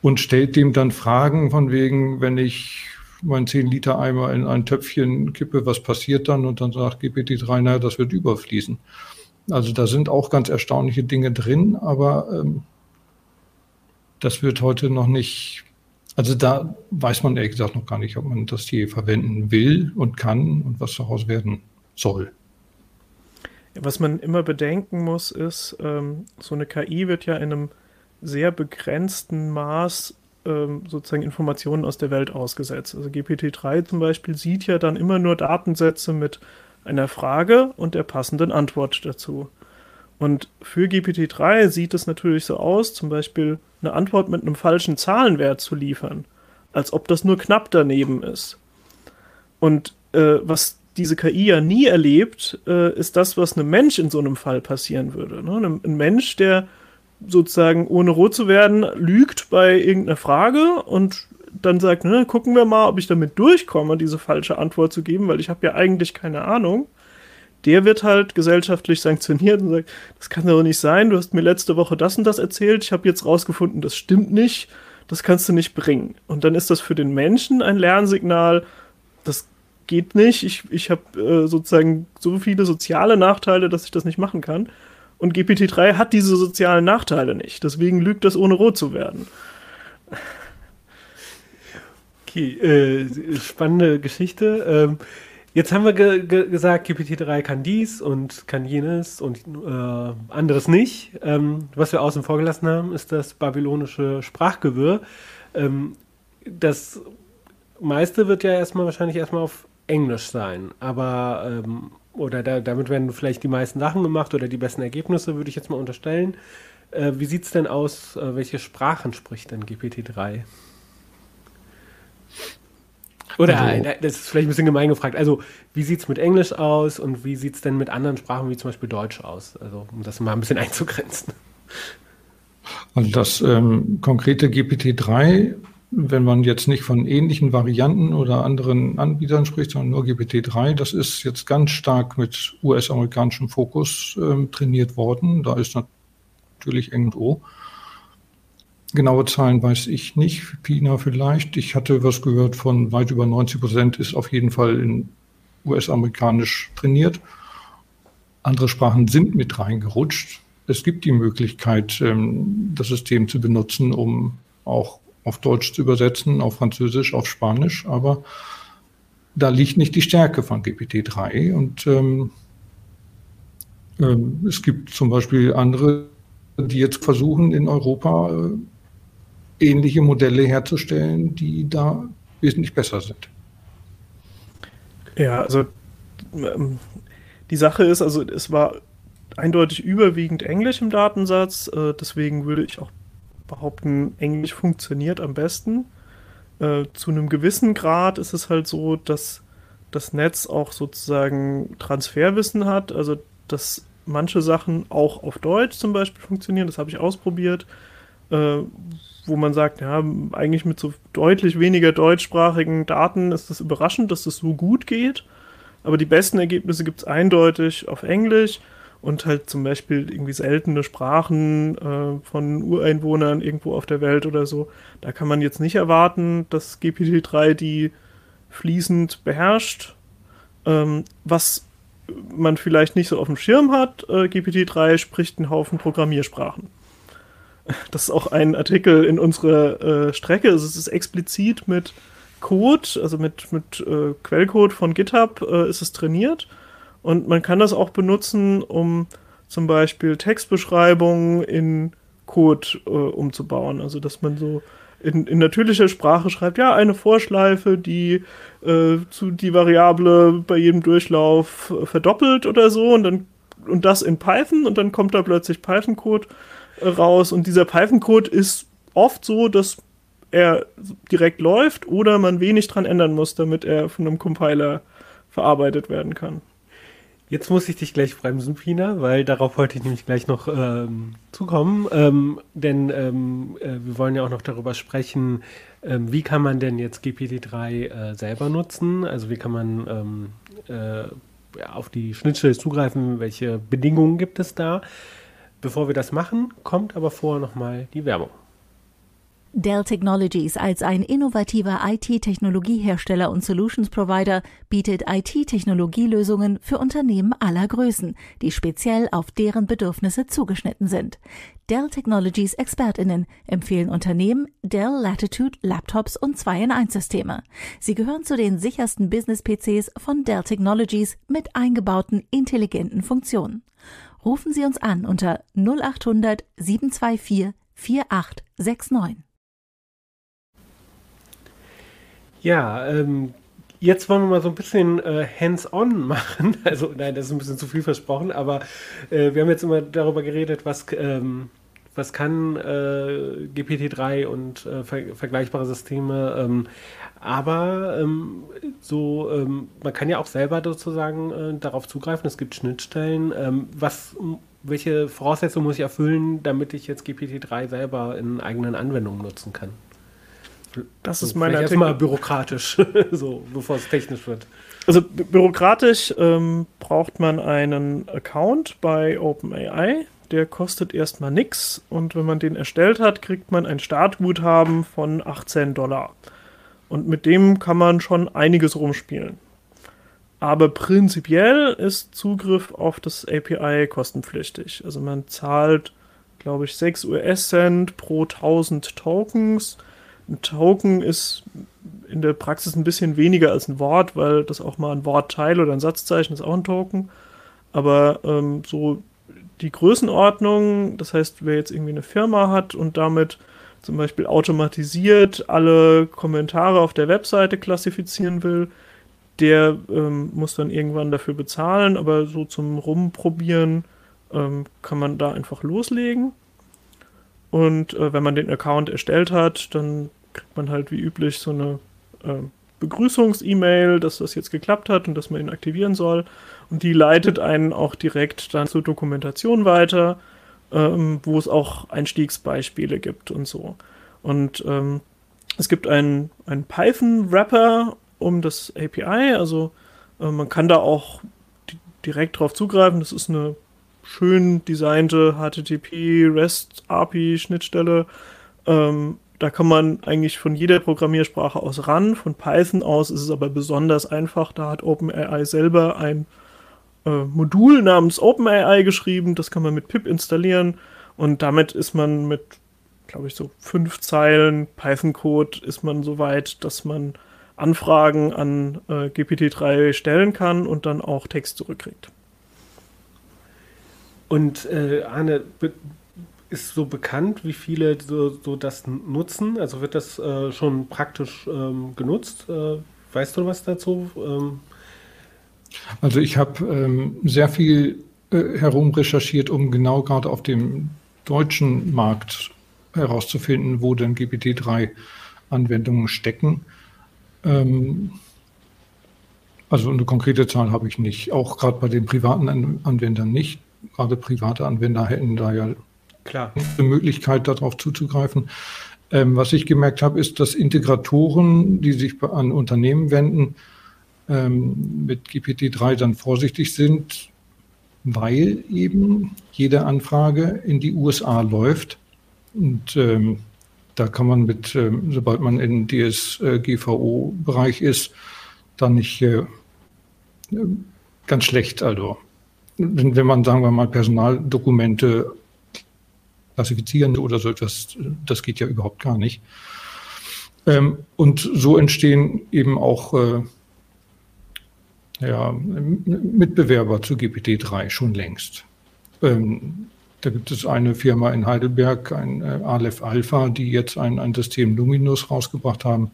und stellt dem dann Fragen von wegen, wenn ich meinen 10 Liter Eimer in ein Töpfchen kippe, was passiert dann? Und dann sagt GPT-3, naja, das wird überfließen. Also da sind auch ganz erstaunliche Dinge drin, aber ähm, das wird heute noch nicht also da weiß man ehrlich gesagt noch gar nicht, ob man das hier verwenden will und kann und was daraus werden soll. Was man immer bedenken muss, ist, ähm, so eine KI wird ja in einem sehr begrenzten Maß ähm, sozusagen Informationen aus der Welt ausgesetzt. Also GPT-3 zum Beispiel sieht ja dann immer nur Datensätze mit einer Frage und der passenden Antwort dazu. Und für GPT-3 sieht es natürlich so aus, zum Beispiel eine Antwort mit einem falschen Zahlenwert zu liefern, als ob das nur knapp daneben ist. Und äh, was diese KI ja nie erlebt, äh, ist das, was einem Mensch in so einem Fall passieren würde. Ne? Ein Mensch, der sozusagen ohne rot zu werden lügt bei irgendeiner Frage und dann sagt, ne, gucken wir mal, ob ich damit durchkomme, diese falsche Antwort zu geben, weil ich habe ja eigentlich keine Ahnung. Der wird halt gesellschaftlich sanktioniert und sagt, das kann doch nicht sein, du hast mir letzte Woche das und das erzählt, ich habe jetzt rausgefunden, das stimmt nicht, das kannst du nicht bringen. Und dann ist das für den Menschen ein Lernsignal, das geht nicht, ich, ich habe äh, sozusagen so viele soziale Nachteile, dass ich das nicht machen kann. Und GPT-3 hat diese sozialen Nachteile nicht, deswegen lügt das ohne rot zu werden. Okay, äh, spannende Geschichte. Ähm, jetzt haben wir ge ge gesagt, GPT-3 kann dies und kann jenes und äh, anderes nicht. Ähm, was wir außen vor gelassen haben, ist das babylonische Sprachgewirr. Ähm, das meiste wird ja erstmal wahrscheinlich erstmal auf Englisch sein, aber ähm, oder da, damit werden vielleicht die meisten Sachen gemacht oder die besten Ergebnisse, würde ich jetzt mal unterstellen. Äh, wie sieht es denn aus? Äh, welche Sprachen spricht denn GPT-3? Oder also, das ist vielleicht ein bisschen gemein gefragt. Also, wie sieht es mit Englisch aus und wie sieht es denn mit anderen Sprachen wie zum Beispiel Deutsch aus? Also, um das mal ein bisschen <laughs> einzugrenzen. Also das ähm, konkrete GPT-3, wenn man jetzt nicht von ähnlichen Varianten oder anderen Anbietern spricht, sondern nur GPT-3, das ist jetzt ganz stark mit US-amerikanischem Fokus ähm, trainiert worden. Da ist natürlich Eng und O. Genaue Zahlen weiß ich nicht, Pina vielleicht. Ich hatte was gehört von weit über 90 Prozent ist auf jeden Fall in US-amerikanisch trainiert. Andere Sprachen sind mit reingerutscht. Es gibt die Möglichkeit, ähm, das System zu benutzen, um auch auf Deutsch zu übersetzen, auf Französisch, auf Spanisch, aber da liegt nicht die Stärke von GPT-3 und ähm, ähm, es gibt zum Beispiel andere, die jetzt versuchen, in Europa äh, ähnliche Modelle herzustellen, die da wesentlich besser sind. Ja, also ähm, die Sache ist, also es war eindeutig überwiegend Englisch im Datensatz, äh, deswegen würde ich auch behaupten, Englisch funktioniert am besten. Äh, zu einem gewissen Grad ist es halt so, dass das Netz auch sozusagen Transferwissen hat, also dass manche Sachen auch auf Deutsch zum Beispiel funktionieren, das habe ich ausprobiert, äh, wo man sagt, ja, eigentlich mit so deutlich weniger deutschsprachigen Daten ist es das überraschend, dass das so gut geht. Aber die besten Ergebnisse gibt es eindeutig auf Englisch und halt zum Beispiel irgendwie seltene Sprachen äh, von Ureinwohnern irgendwo auf der Welt oder so. Da kann man jetzt nicht erwarten, dass GPT-3 die fließend beherrscht. Ähm, was man vielleicht nicht so auf dem Schirm hat, äh, GPT-3 spricht einen Haufen Programmiersprachen. Das ist auch ein Artikel in unserer äh, Strecke. Also es ist explizit mit Code, also mit, mit äh, Quellcode von GitHub äh, ist es trainiert. Und man kann das auch benutzen, um zum Beispiel Textbeschreibungen in Code äh, umzubauen. Also dass man so in, in, natürlicher Sprache schreibt, ja, eine Vorschleife, die äh, zu die Variable bei jedem Durchlauf äh, verdoppelt oder so und dann und das in Python und dann kommt da plötzlich Python-Code raus und dieser Python-Code ist oft so, dass er direkt läuft oder man wenig dran ändern muss, damit er von einem Compiler verarbeitet werden kann. Jetzt muss ich dich gleich bremsen, Pina, weil darauf wollte ich nämlich gleich noch ähm, zukommen. Ähm, denn ähm, äh, wir wollen ja auch noch darüber sprechen, ähm, wie kann man denn jetzt GPT-3 äh, selber nutzen? Also wie kann man ähm, äh, auf die Schnittstelle zugreifen? Welche Bedingungen gibt es da? Bevor wir das machen, kommt aber vorher nochmal die Werbung. Dell Technologies als ein innovativer IT-Technologiehersteller und Solutions Provider bietet IT-Technologielösungen für Unternehmen aller Größen, die speziell auf deren Bedürfnisse zugeschnitten sind. Dell Technologies Expertinnen empfehlen Unternehmen Dell Latitude Laptops und 2 in 1 Systeme. Sie gehören zu den sichersten Business PCs von Dell Technologies mit eingebauten intelligenten Funktionen rufen Sie uns an unter 0800 724 4869. Ja, ähm, Jetzt wollen wir mal so ein bisschen äh, hands-on <laughs> machen. Also, nein, das ist ein bisschen zu viel versprochen, aber äh, wir haben jetzt immer darüber geredet, was, ähm, was kann äh, GPT-3 und äh, ver vergleichbare Systeme. Ähm, aber ähm, so, ähm, man kann ja auch selber sozusagen äh, darauf zugreifen. Es gibt Schnittstellen. Ähm, was, welche Voraussetzungen muss ich erfüllen, damit ich jetzt GPT-3 selber in eigenen Anwendungen nutzen kann? Das so, ist meine erstmal bürokratisch, <laughs> so bevor es technisch wird. Also bürokratisch ähm, braucht man einen Account bei OpenAI. Der kostet erstmal nichts und wenn man den erstellt hat, kriegt man ein Startguthaben von 18 Dollar. Und mit dem kann man schon einiges rumspielen. Aber prinzipiell ist Zugriff auf das API kostenpflichtig. Also man zahlt, glaube ich, 6 US-Cent pro 1000 Tokens. Ein Token ist in der Praxis ein bisschen weniger als ein Wort, weil das auch mal ein Wortteil oder ein Satzzeichen ist auch ein Token. Aber ähm, so die Größenordnung, das heißt, wer jetzt irgendwie eine Firma hat und damit zum Beispiel automatisiert alle Kommentare auf der Webseite klassifizieren will, der ähm, muss dann irgendwann dafür bezahlen, aber so zum Rumprobieren ähm, kann man da einfach loslegen. Und äh, wenn man den Account erstellt hat, dann kriegt man halt wie üblich so eine äh, Begrüßungs-E-Mail, dass das jetzt geklappt hat und dass man ihn aktivieren soll. Und die leitet einen auch direkt dann zur Dokumentation weiter ähm, wo es auch Einstiegsbeispiele gibt und so. Und ähm, es gibt einen, Python-Wrapper um das API, also äh, man kann da auch direkt drauf zugreifen. Das ist eine schön designte HTTP REST API Schnittstelle. Ähm, da kann man eigentlich von jeder Programmiersprache aus ran. Von Python aus ist es aber besonders einfach. Da hat OpenAI selber ein äh, Modul namens OpenAI geschrieben. Das kann man mit pip installieren und damit ist man mit, glaube ich, so fünf Zeilen Python-Code ist man so weit, dass man Anfragen an äh, GPT-3 stellen kann und dann auch Text zurückkriegt. Und äh, Arne, ist so bekannt, wie viele so, so das nutzen? Also wird das äh, schon praktisch ähm, genutzt? Äh, weißt du was dazu? Ähm also ich habe ähm, sehr viel äh, herumrecherchiert, um genau gerade auf dem deutschen Markt herauszufinden, wo denn GPT-3-Anwendungen stecken. Ähm, also eine konkrete Zahl habe ich nicht. Auch gerade bei den privaten An Anwendern nicht. Gerade private Anwender hätten da ja Klar. eine Möglichkeit, darauf zuzugreifen. Ähm, was ich gemerkt habe, ist, dass Integratoren, die sich an Unternehmen wenden, ähm, mit GPT-3 dann vorsichtig sind, weil eben jede Anfrage in die USA läuft. Und ähm, da kann man mit, ähm, sobald man in DSGVO-Bereich ist, dann nicht äh, ganz schlecht. Also, wenn, wenn man, sagen wir mal, Personaldokumente klassifizieren oder so etwas, das geht ja überhaupt gar nicht. Ähm, und so entstehen eben auch äh, ja, Mitbewerber zu GPT-3 schon längst. Ähm, da gibt es eine Firma in Heidelberg, ein äh, Aleph Alpha, die jetzt ein, ein System Luminous rausgebracht haben.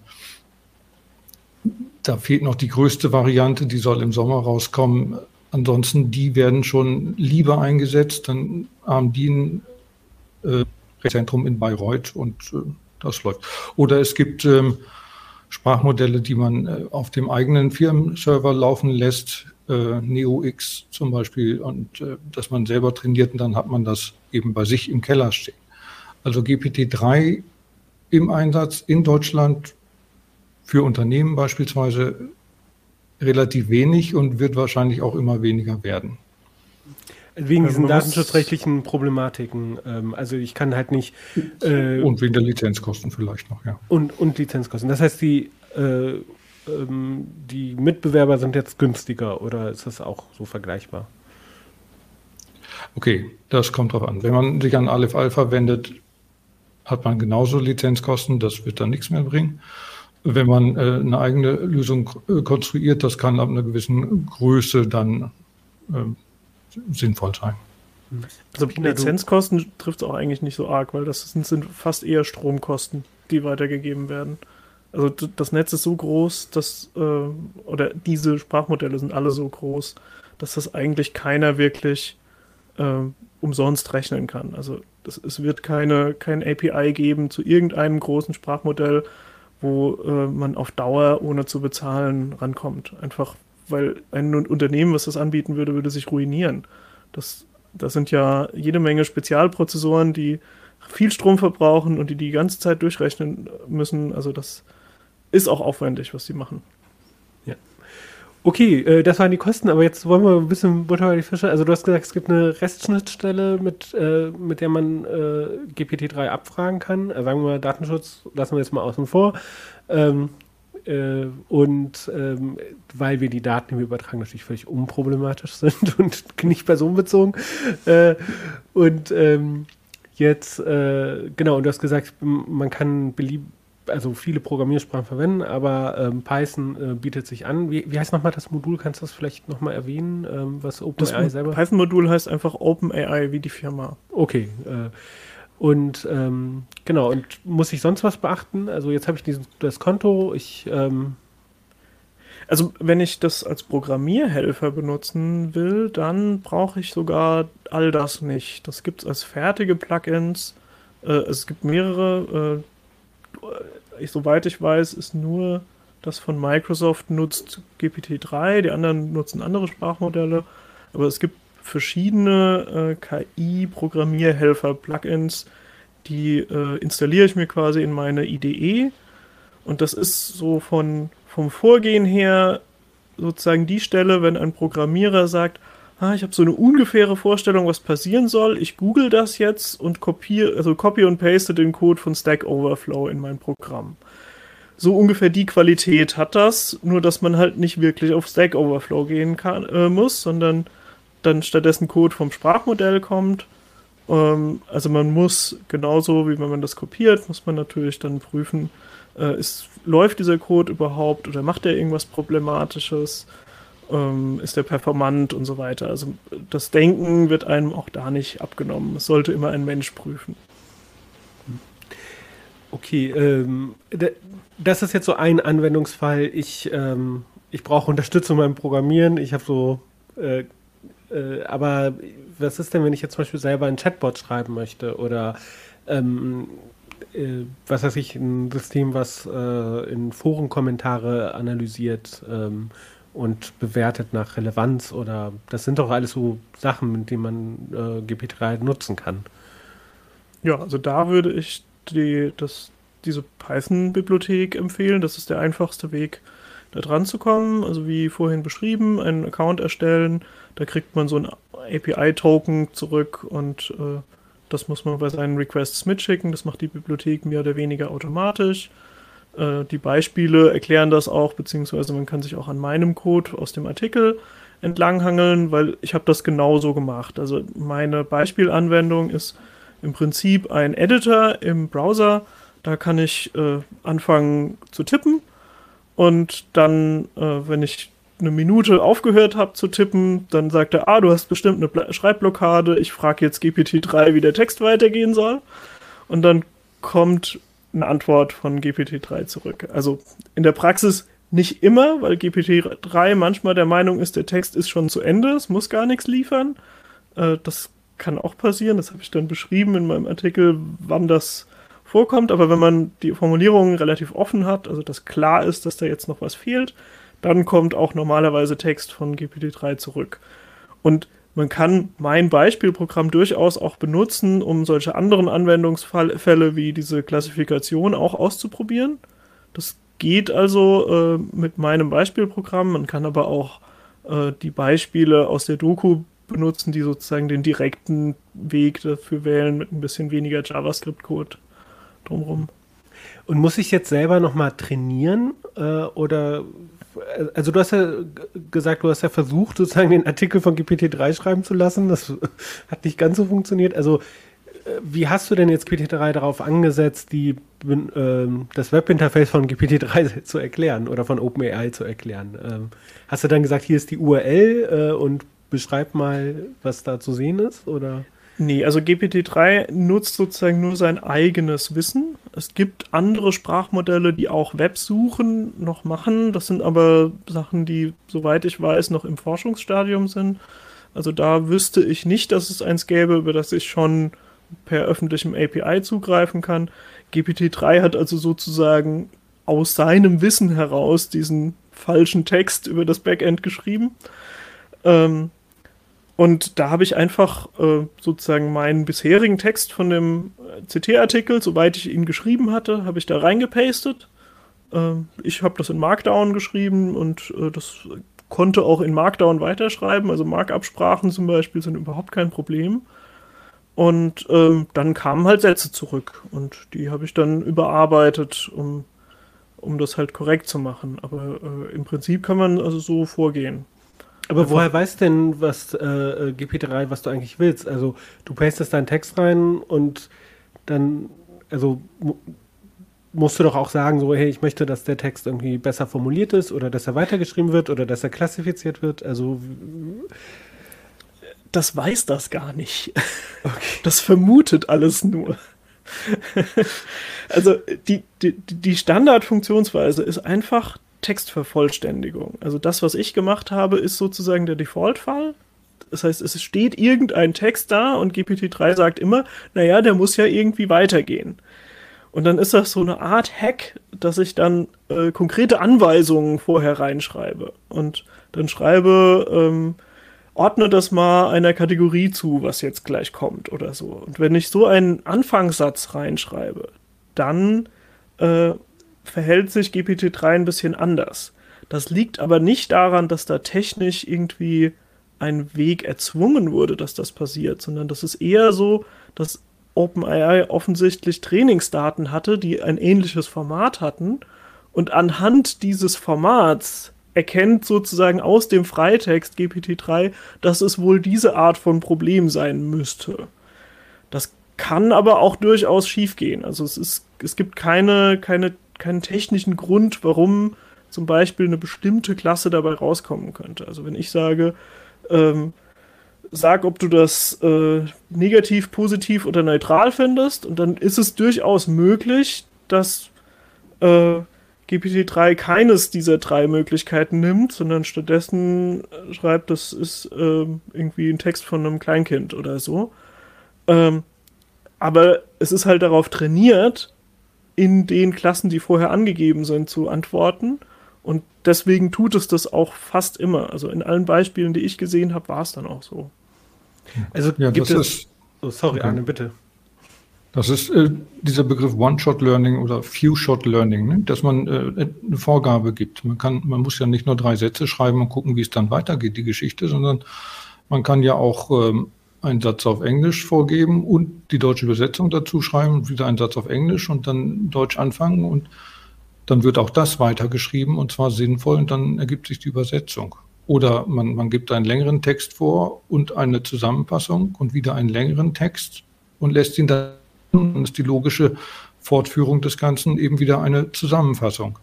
Da fehlt noch die größte Variante, die soll im Sommer rauskommen. Ansonsten, die werden schon lieber eingesetzt. Dann haben die ein äh, Rechenzentrum in Bayreuth und äh, das läuft. Oder es gibt ähm, Sprachmodelle, die man äh, auf dem eigenen Firmenserver laufen lässt, äh, NeoX zum Beispiel, und äh, dass man selber trainiert und dann hat man das eben bei sich im Keller stehen. Also GPT-3 im Einsatz in Deutschland für Unternehmen beispielsweise relativ wenig und wird wahrscheinlich auch immer weniger werden. Wegen also diesen datenschutzrechtlichen Problematiken. Ähm, also ich kann halt nicht. Äh, und wegen der Lizenzkosten vielleicht noch, ja. Und, und Lizenzkosten. Das heißt, die, äh, ähm, die Mitbewerber sind jetzt günstiger oder ist das auch so vergleichbar? Okay, das kommt drauf an. Wenn man sich an Aleph Alpha wendet, hat man genauso Lizenzkosten, das wird dann nichts mehr bringen. Wenn man äh, eine eigene Lösung äh, konstruiert, das kann ab einer gewissen Größe dann ähm, sinnvoll sein. Also Lizenzkosten trifft es auch eigentlich nicht so arg, weil das sind, sind fast eher Stromkosten, die weitergegeben werden. Also das Netz ist so groß, dass, äh, oder diese Sprachmodelle sind alle so groß, dass das eigentlich keiner wirklich äh, umsonst rechnen kann. Also das, es wird keine, kein API geben zu irgendeinem großen Sprachmodell, wo äh, man auf Dauer ohne zu bezahlen rankommt. Einfach weil ein Unternehmen, was das anbieten würde, würde sich ruinieren. Das, das sind ja jede Menge Spezialprozessoren, die viel Strom verbrauchen und die die ganze Zeit durchrechnen müssen. Also das ist auch aufwendig, was sie machen. Ja. Okay, äh, das waren die Kosten, aber jetzt wollen wir ein bisschen Butter bei die Fische. Also du hast gesagt, es gibt eine Restschnittstelle, mit, äh, mit der man äh, GPT-3 abfragen kann. Also sagen wir Datenschutz lassen wir jetzt mal außen vor. Ähm, äh, und ähm, weil wir die Daten, die wir übertragen, natürlich völlig unproblematisch <laughs> sind und nicht personenbezogen. Äh, und ähm, jetzt, äh, genau, und du hast gesagt, man kann belieb also viele Programmiersprachen verwenden, aber ähm, Python äh, bietet sich an. Wie, wie heißt nochmal das Modul? Kannst du das vielleicht nochmal erwähnen, ähm, was OpenAI selber? Python-Modul heißt einfach OpenAI wie die Firma. Okay. Und ähm, genau, und muss ich sonst was beachten? Also jetzt habe ich diesen, das Konto, ich. Ähm also wenn ich das als Programmierhelfer benutzen will, dann brauche ich sogar all das nicht. Das gibt es als fertige Plugins. Äh, es gibt mehrere. Äh, ich, soweit ich weiß, ist nur das von Microsoft nutzt GPT-3, die anderen nutzen andere Sprachmodelle. Aber es gibt verschiedene äh, KI-Programmierhelfer-Plugins, die äh, installiere ich mir quasi in meine IDE. Und das ist so von, vom Vorgehen her sozusagen die Stelle, wenn ein Programmierer sagt, ah, ich habe so eine ungefähre Vorstellung, was passieren soll. Ich google das jetzt und kopiere, also copy und paste den Code von Stack Overflow in mein Programm. So ungefähr die Qualität hat das, nur dass man halt nicht wirklich auf Stack Overflow gehen kann, äh, muss, sondern dann stattdessen Code vom Sprachmodell kommt. Ähm, also man muss genauso wie wenn man das kopiert, muss man natürlich dann prüfen, äh, ist, läuft dieser Code überhaupt oder macht er irgendwas Problematisches? Ähm, ist der performant und so weiter. Also das Denken wird einem auch da nicht abgenommen. Es sollte immer ein Mensch prüfen. Okay, ähm, das ist jetzt so ein Anwendungsfall. Ich, ähm, ich brauche Unterstützung beim Programmieren. Ich habe so äh, äh, aber was ist denn, wenn ich jetzt zum Beispiel selber ein Chatbot schreiben möchte oder ähm, äh, was weiß ich, ein System, was äh, in Forenkommentare analysiert ähm, und bewertet nach Relevanz oder das sind doch alles so Sachen, mit denen man äh, GP3 nutzen kann. Ja, also da würde ich die, das, diese Python-Bibliothek empfehlen. Das ist der einfachste Weg, da dran zu kommen. Also wie vorhin beschrieben, einen Account erstellen, da kriegt man so ein API-Token zurück und äh, das muss man bei seinen Requests mitschicken. Das macht die Bibliothek mehr oder weniger automatisch. Äh, die Beispiele erklären das auch, beziehungsweise man kann sich auch an meinem Code aus dem Artikel entlanghangeln, weil ich habe das genauso gemacht. Also meine Beispielanwendung ist im Prinzip ein Editor im Browser. Da kann ich äh, anfangen zu tippen und dann, äh, wenn ich eine Minute aufgehört habe zu tippen, dann sagt er, ah, du hast bestimmt eine Schreibblockade, ich frage jetzt GPT-3, wie der Text weitergehen soll. Und dann kommt eine Antwort von GPT-3 zurück. Also in der Praxis nicht immer, weil GPT-3 manchmal der Meinung ist, der Text ist schon zu Ende, es muss gar nichts liefern. Äh, das kann auch passieren, das habe ich dann beschrieben in meinem Artikel, wann das vorkommt. Aber wenn man die Formulierungen relativ offen hat, also dass klar ist, dass da jetzt noch was fehlt, dann kommt auch normalerweise Text von GPT-3 zurück. Und man kann mein Beispielprogramm durchaus auch benutzen, um solche anderen Anwendungsfälle wie diese Klassifikation auch auszuprobieren. Das geht also äh, mit meinem Beispielprogramm. Man kann aber auch äh, die Beispiele aus der Doku benutzen, die sozusagen den direkten Weg dafür wählen mit ein bisschen weniger JavaScript-Code drumherum. Und muss ich jetzt selber nochmal trainieren äh, oder also du hast ja gesagt, du hast ja versucht, sozusagen den Artikel von GPT-3 schreiben zu lassen. Das <laughs> hat nicht ganz so funktioniert. Also äh, wie hast du denn jetzt GPT-3 darauf angesetzt, die, äh, das Webinterface von GPT-3 <laughs> zu erklären oder von OpenAI zu erklären? Ähm, hast du dann gesagt, hier ist die URL äh, und beschreib mal, was da zu sehen ist? Oder? Nee, also GPT-3 nutzt sozusagen nur sein eigenes Wissen. Es gibt andere Sprachmodelle, die auch Websuchen noch machen. Das sind aber Sachen, die, soweit ich weiß, noch im Forschungsstadium sind. Also da wüsste ich nicht, dass es eins gäbe, über das ich schon per öffentlichem API zugreifen kann. GPT-3 hat also sozusagen aus seinem Wissen heraus diesen falschen Text über das Backend geschrieben. Ähm, und da habe ich einfach äh, sozusagen meinen bisherigen Text von dem CT-Artikel, soweit ich ihn geschrieben hatte, habe ich da reingepastet. Äh, ich habe das in Markdown geschrieben und äh, das konnte auch in Markdown weiterschreiben. Also Markabsprachen zum Beispiel sind überhaupt kein Problem. Und ähm, dann kamen halt Sätze zurück und die habe ich dann überarbeitet, um, um das halt korrekt zu machen. Aber äh, im Prinzip kann man also so vorgehen. Aber woher weißt denn, was äh, äh GP3, was du eigentlich willst? Also du pastest deinen Text rein und dann, also musst du doch auch sagen, so, hey, ich möchte, dass der Text irgendwie besser formuliert ist oder dass er weitergeschrieben wird oder dass er klassifiziert wird. Also das weiß das gar nicht. <laughs> Okay. Das vermutet alles nur. also die, die, die Standardfunktionsweise ist einfach Textvervollständigung. Also das, was ich gemacht habe, ist sozusagen der Default-Fall. Das heißt, es steht irgendein Text da und GPT-3 sagt immer, naja, der muss ja irgendwie weitergehen. Und dann ist das so eine Art Hack, dass ich dann äh, konkrete Anweisungen vorher reinschreibe. Und dann schreibe, ähm, ordne das mal einer Kategorie zu, was jetzt gleich kommt oder so. Und wenn ich so einen Anfangssatz reinschreibe, dann äh, verhält sich GPT-3 ein bisschen anders. Das liegt aber nicht daran, dass da technisch irgendwie ein Weg erzwungen wurde, dass das passiert, sondern das ist eher so, dass OpenAI offensichtlich Trainingsdaten hatte, die ein ähnliches Format hatten und anhand dieses Formats erkennt sozusagen aus dem Freitext GPT-3, dass es wohl diese Art von Problem sein müsste. Das kann aber auch durchaus schiefgehen. Also es ist, es gibt keine, keine keinen technischen Grund, warum zum Beispiel eine bestimmte Klasse dabei rauskommen könnte. Also wenn ich sage, ähm, sag, ob du das äh, negativ, positiv oder neutral findest, und dann ist es durchaus möglich, dass äh, GPT-3 keines dieser drei Möglichkeiten nimmt, sondern stattdessen schreibt, das ist äh, irgendwie ein Text von einem Kleinkind oder so. Ähm, aber es ist halt darauf trainiert, in den Klassen, die vorher angegeben sind, zu antworten. Und deswegen tut es das auch fast immer. Also in allen Beispielen, die ich gesehen habe, war es dann auch so. Also ja, gibt es. Ist, oh, sorry, okay. Arne, bitte. Das ist äh, dieser Begriff One-Shot-Learning oder Few-Shot-Learning, ne? dass man äh, eine Vorgabe gibt. Man, kann, man muss ja nicht nur drei Sätze schreiben und gucken, wie es dann weitergeht, die Geschichte, sondern man kann ja auch ähm, einen Satz auf Englisch vorgeben und die deutsche Übersetzung dazu schreiben, wieder einen Satz auf Englisch und dann Deutsch anfangen und dann wird auch das weitergeschrieben und zwar sinnvoll und dann ergibt sich die Übersetzung. Oder man, man gibt einen längeren Text vor und eine Zusammenfassung und wieder einen längeren Text und lässt ihn dann, dann ist die logische Fortführung des Ganzen eben wieder eine Zusammenfassung.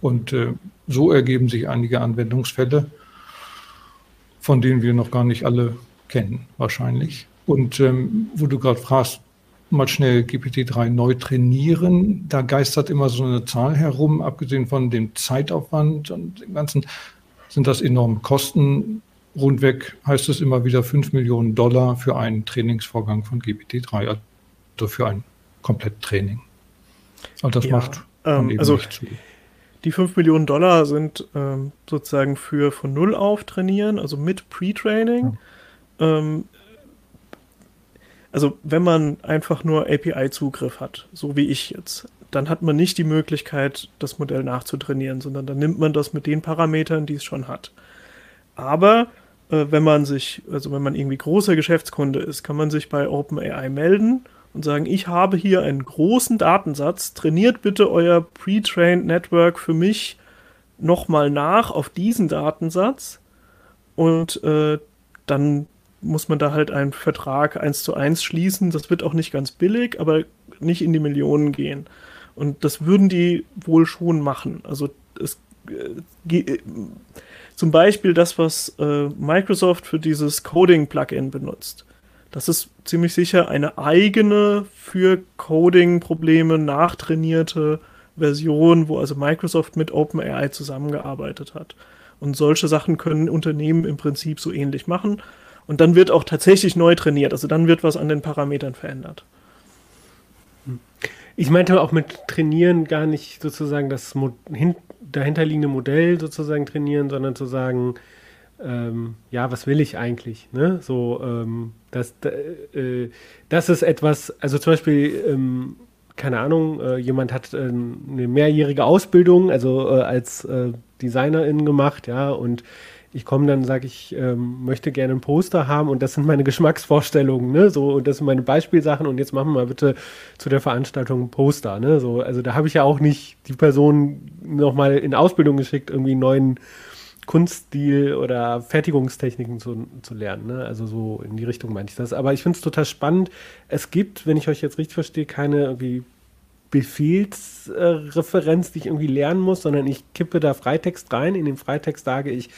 Und äh, so ergeben sich einige Anwendungsfälle, von denen wir noch gar nicht alle kennen, wahrscheinlich. Und ähm, wo du gerade fragst, mal schnell GPT-3 neu trainieren, da geistert immer so eine Zahl herum, abgesehen von dem Zeitaufwand und dem ganzen, sind das enorme Kosten. Rundweg heißt es immer wieder 5 Millionen Dollar für einen Trainingsvorgang von GPT-3, also für ein Kompletttraining. Und das ja, macht ähm, also nicht zu. Die 5 Millionen Dollar sind ähm, sozusagen für von Null auf trainieren, also mit Pre-Training. Ja. Ähm, also wenn man einfach nur API-Zugriff hat, so wie ich jetzt, dann hat man nicht die Möglichkeit, das Modell nachzutrainieren, sondern dann nimmt man das mit den Parametern, die es schon hat. Aber äh, wenn man sich, also wenn man irgendwie großer Geschäftskunde ist, kann man sich bei OpenAI melden und sagen, ich habe hier einen großen Datensatz, trainiert bitte euer Pre-Trained Network für mich nochmal nach auf diesen Datensatz und äh, dann muss man da halt einen Vertrag eins zu eins schließen. Das wird auch nicht ganz billig, aber nicht in die Millionen gehen. Und das würden die wohl schon machen. Also es, äh, äh, zum Beispiel das, was äh, Microsoft für dieses Coding-Plugin benutzt. Das ist ziemlich sicher eine eigene für Coding-Probleme nachtrainierte Version, wo also Microsoft mit OpenAI zusammengearbeitet hat. Und solche Sachen können Unternehmen im Prinzip so ähnlich machen. Und dann wird auch tatsächlich neu trainiert. Also dann wird was an den Parametern verändert. Ich meinte auch mit trainieren gar nicht sozusagen das Mo hin dahinterliegende Modell sozusagen trainieren, sondern zu sagen, ähm, ja, was will ich eigentlich? Ne? So, ähm, das, äh, das ist etwas, also zum Beispiel, ähm, keine Ahnung, äh, jemand hat äh, eine mehrjährige Ausbildung, also äh, als äh, Designerin gemacht, ja, und ich komme dann, sage ich, ähm, möchte gerne ein Poster haben und das sind meine Geschmacksvorstellungen, ne? So, und das sind meine Beispielsachen und jetzt machen wir mal bitte zu der Veranstaltung ein Poster, ne? So, also da habe ich ja auch nicht die Person nochmal in Ausbildung geschickt, irgendwie einen neuen Kunststil oder Fertigungstechniken zu, zu lernen. Ne? Also so in die Richtung meine ich das. Aber ich finde es total spannend. Es gibt, wenn ich euch jetzt richtig verstehe, keine irgendwie Befehlsreferenz, äh, die ich irgendwie lernen muss, sondern ich kippe da Freitext rein. In dem Freitext sage ich,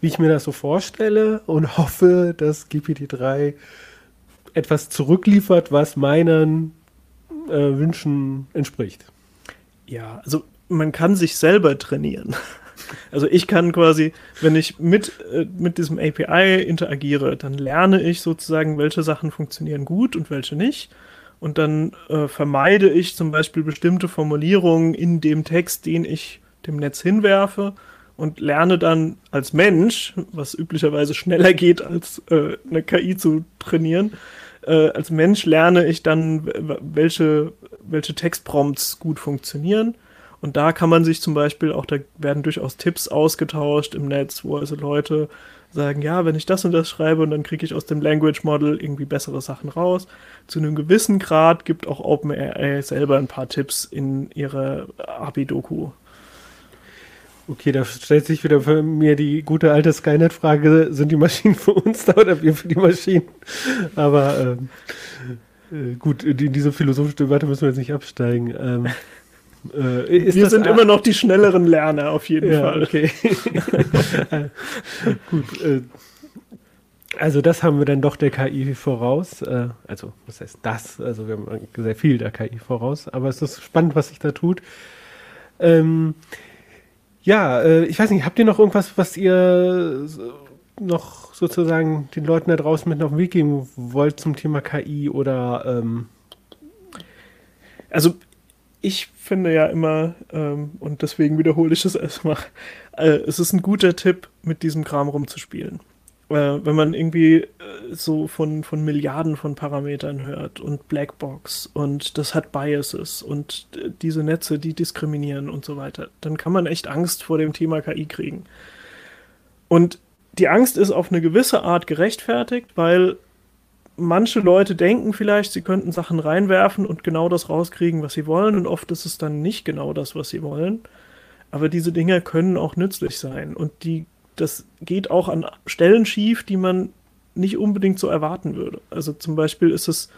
wie ich mir das so vorstelle und <laughs> hoffe, dass GPT-3 etwas zurückliefert, was meinen äh, Wünschen entspricht. Ja, also man kann sich selber trainieren. <laughs> Also ich kann quasi, wenn ich mit, äh, mit diesem API interagiere, dann lerne ich sozusagen, welche Sachen funktionieren gut und welche nicht. Und dann äh, vermeide ich zum Beispiel bestimmte Formulierungen in dem Text, den ich dem Netz hinwerfe und lerne dann als Mensch, was üblicherweise schneller geht, als äh, eine KI zu trainieren, äh, als Mensch lerne ich dann, welche, welche Textprompts gut funktionieren. Und da kann man sich zum Beispiel auch, da werden durchaus Tipps ausgetauscht im Netz, wo also Leute sagen, ja, wenn ich das und das schreibe und dann kriege ich aus dem Language Model irgendwie bessere Sachen raus. Zu einem gewissen Grad gibt auch OpenAI selber ein paar Tipps in ihrer API-Doku. Okay, da stellt sich wieder für mir die gute alte Skynet-Frage, sind die Maschinen für uns da oder wir für die Maschinen? Aber ähm, äh, gut, in diese philosophische Debatte müssen wir jetzt nicht absteigen. Ähm, äh, wir sind immer noch die schnelleren Lerner, auf jeden ja, Fall. Okay. <laughs> gut. Äh, also das haben wir dann doch der KI voraus. Äh, also was heißt das? Also wir haben sehr viel der KI voraus. Aber es ist spannend, was sich da tut. Ähm, ja, äh, ich weiß nicht, habt ihr noch irgendwas, was ihr noch sozusagen den Leuten da draußen mit auf den Weg geben wollt zum Thema KI oder ähm also ich finde ja immer, ähm, und deswegen wiederhole ich es erstmal, äh, es ist ein guter Tipp, mit diesem Kram rumzuspielen. Äh, wenn man irgendwie so von, von Milliarden von Parametern hört und Blackbox und das hat Biases und äh, diese Netze, die diskriminieren und so weiter, dann kann man echt Angst vor dem Thema KI kriegen. Und die Angst ist auf eine gewisse Art gerechtfertigt, weil manche Leute denken vielleicht, sie könnten Sachen reinwerfen und genau das rauskriegen, was sie wollen. Und oft ist es dann nicht genau das, was sie wollen. Aber diese Dinge können auch nützlich sein. Und die, das geht auch an Stellen schief, die man nicht unbedingt so erwarten würde. Also zum Beispiel ist es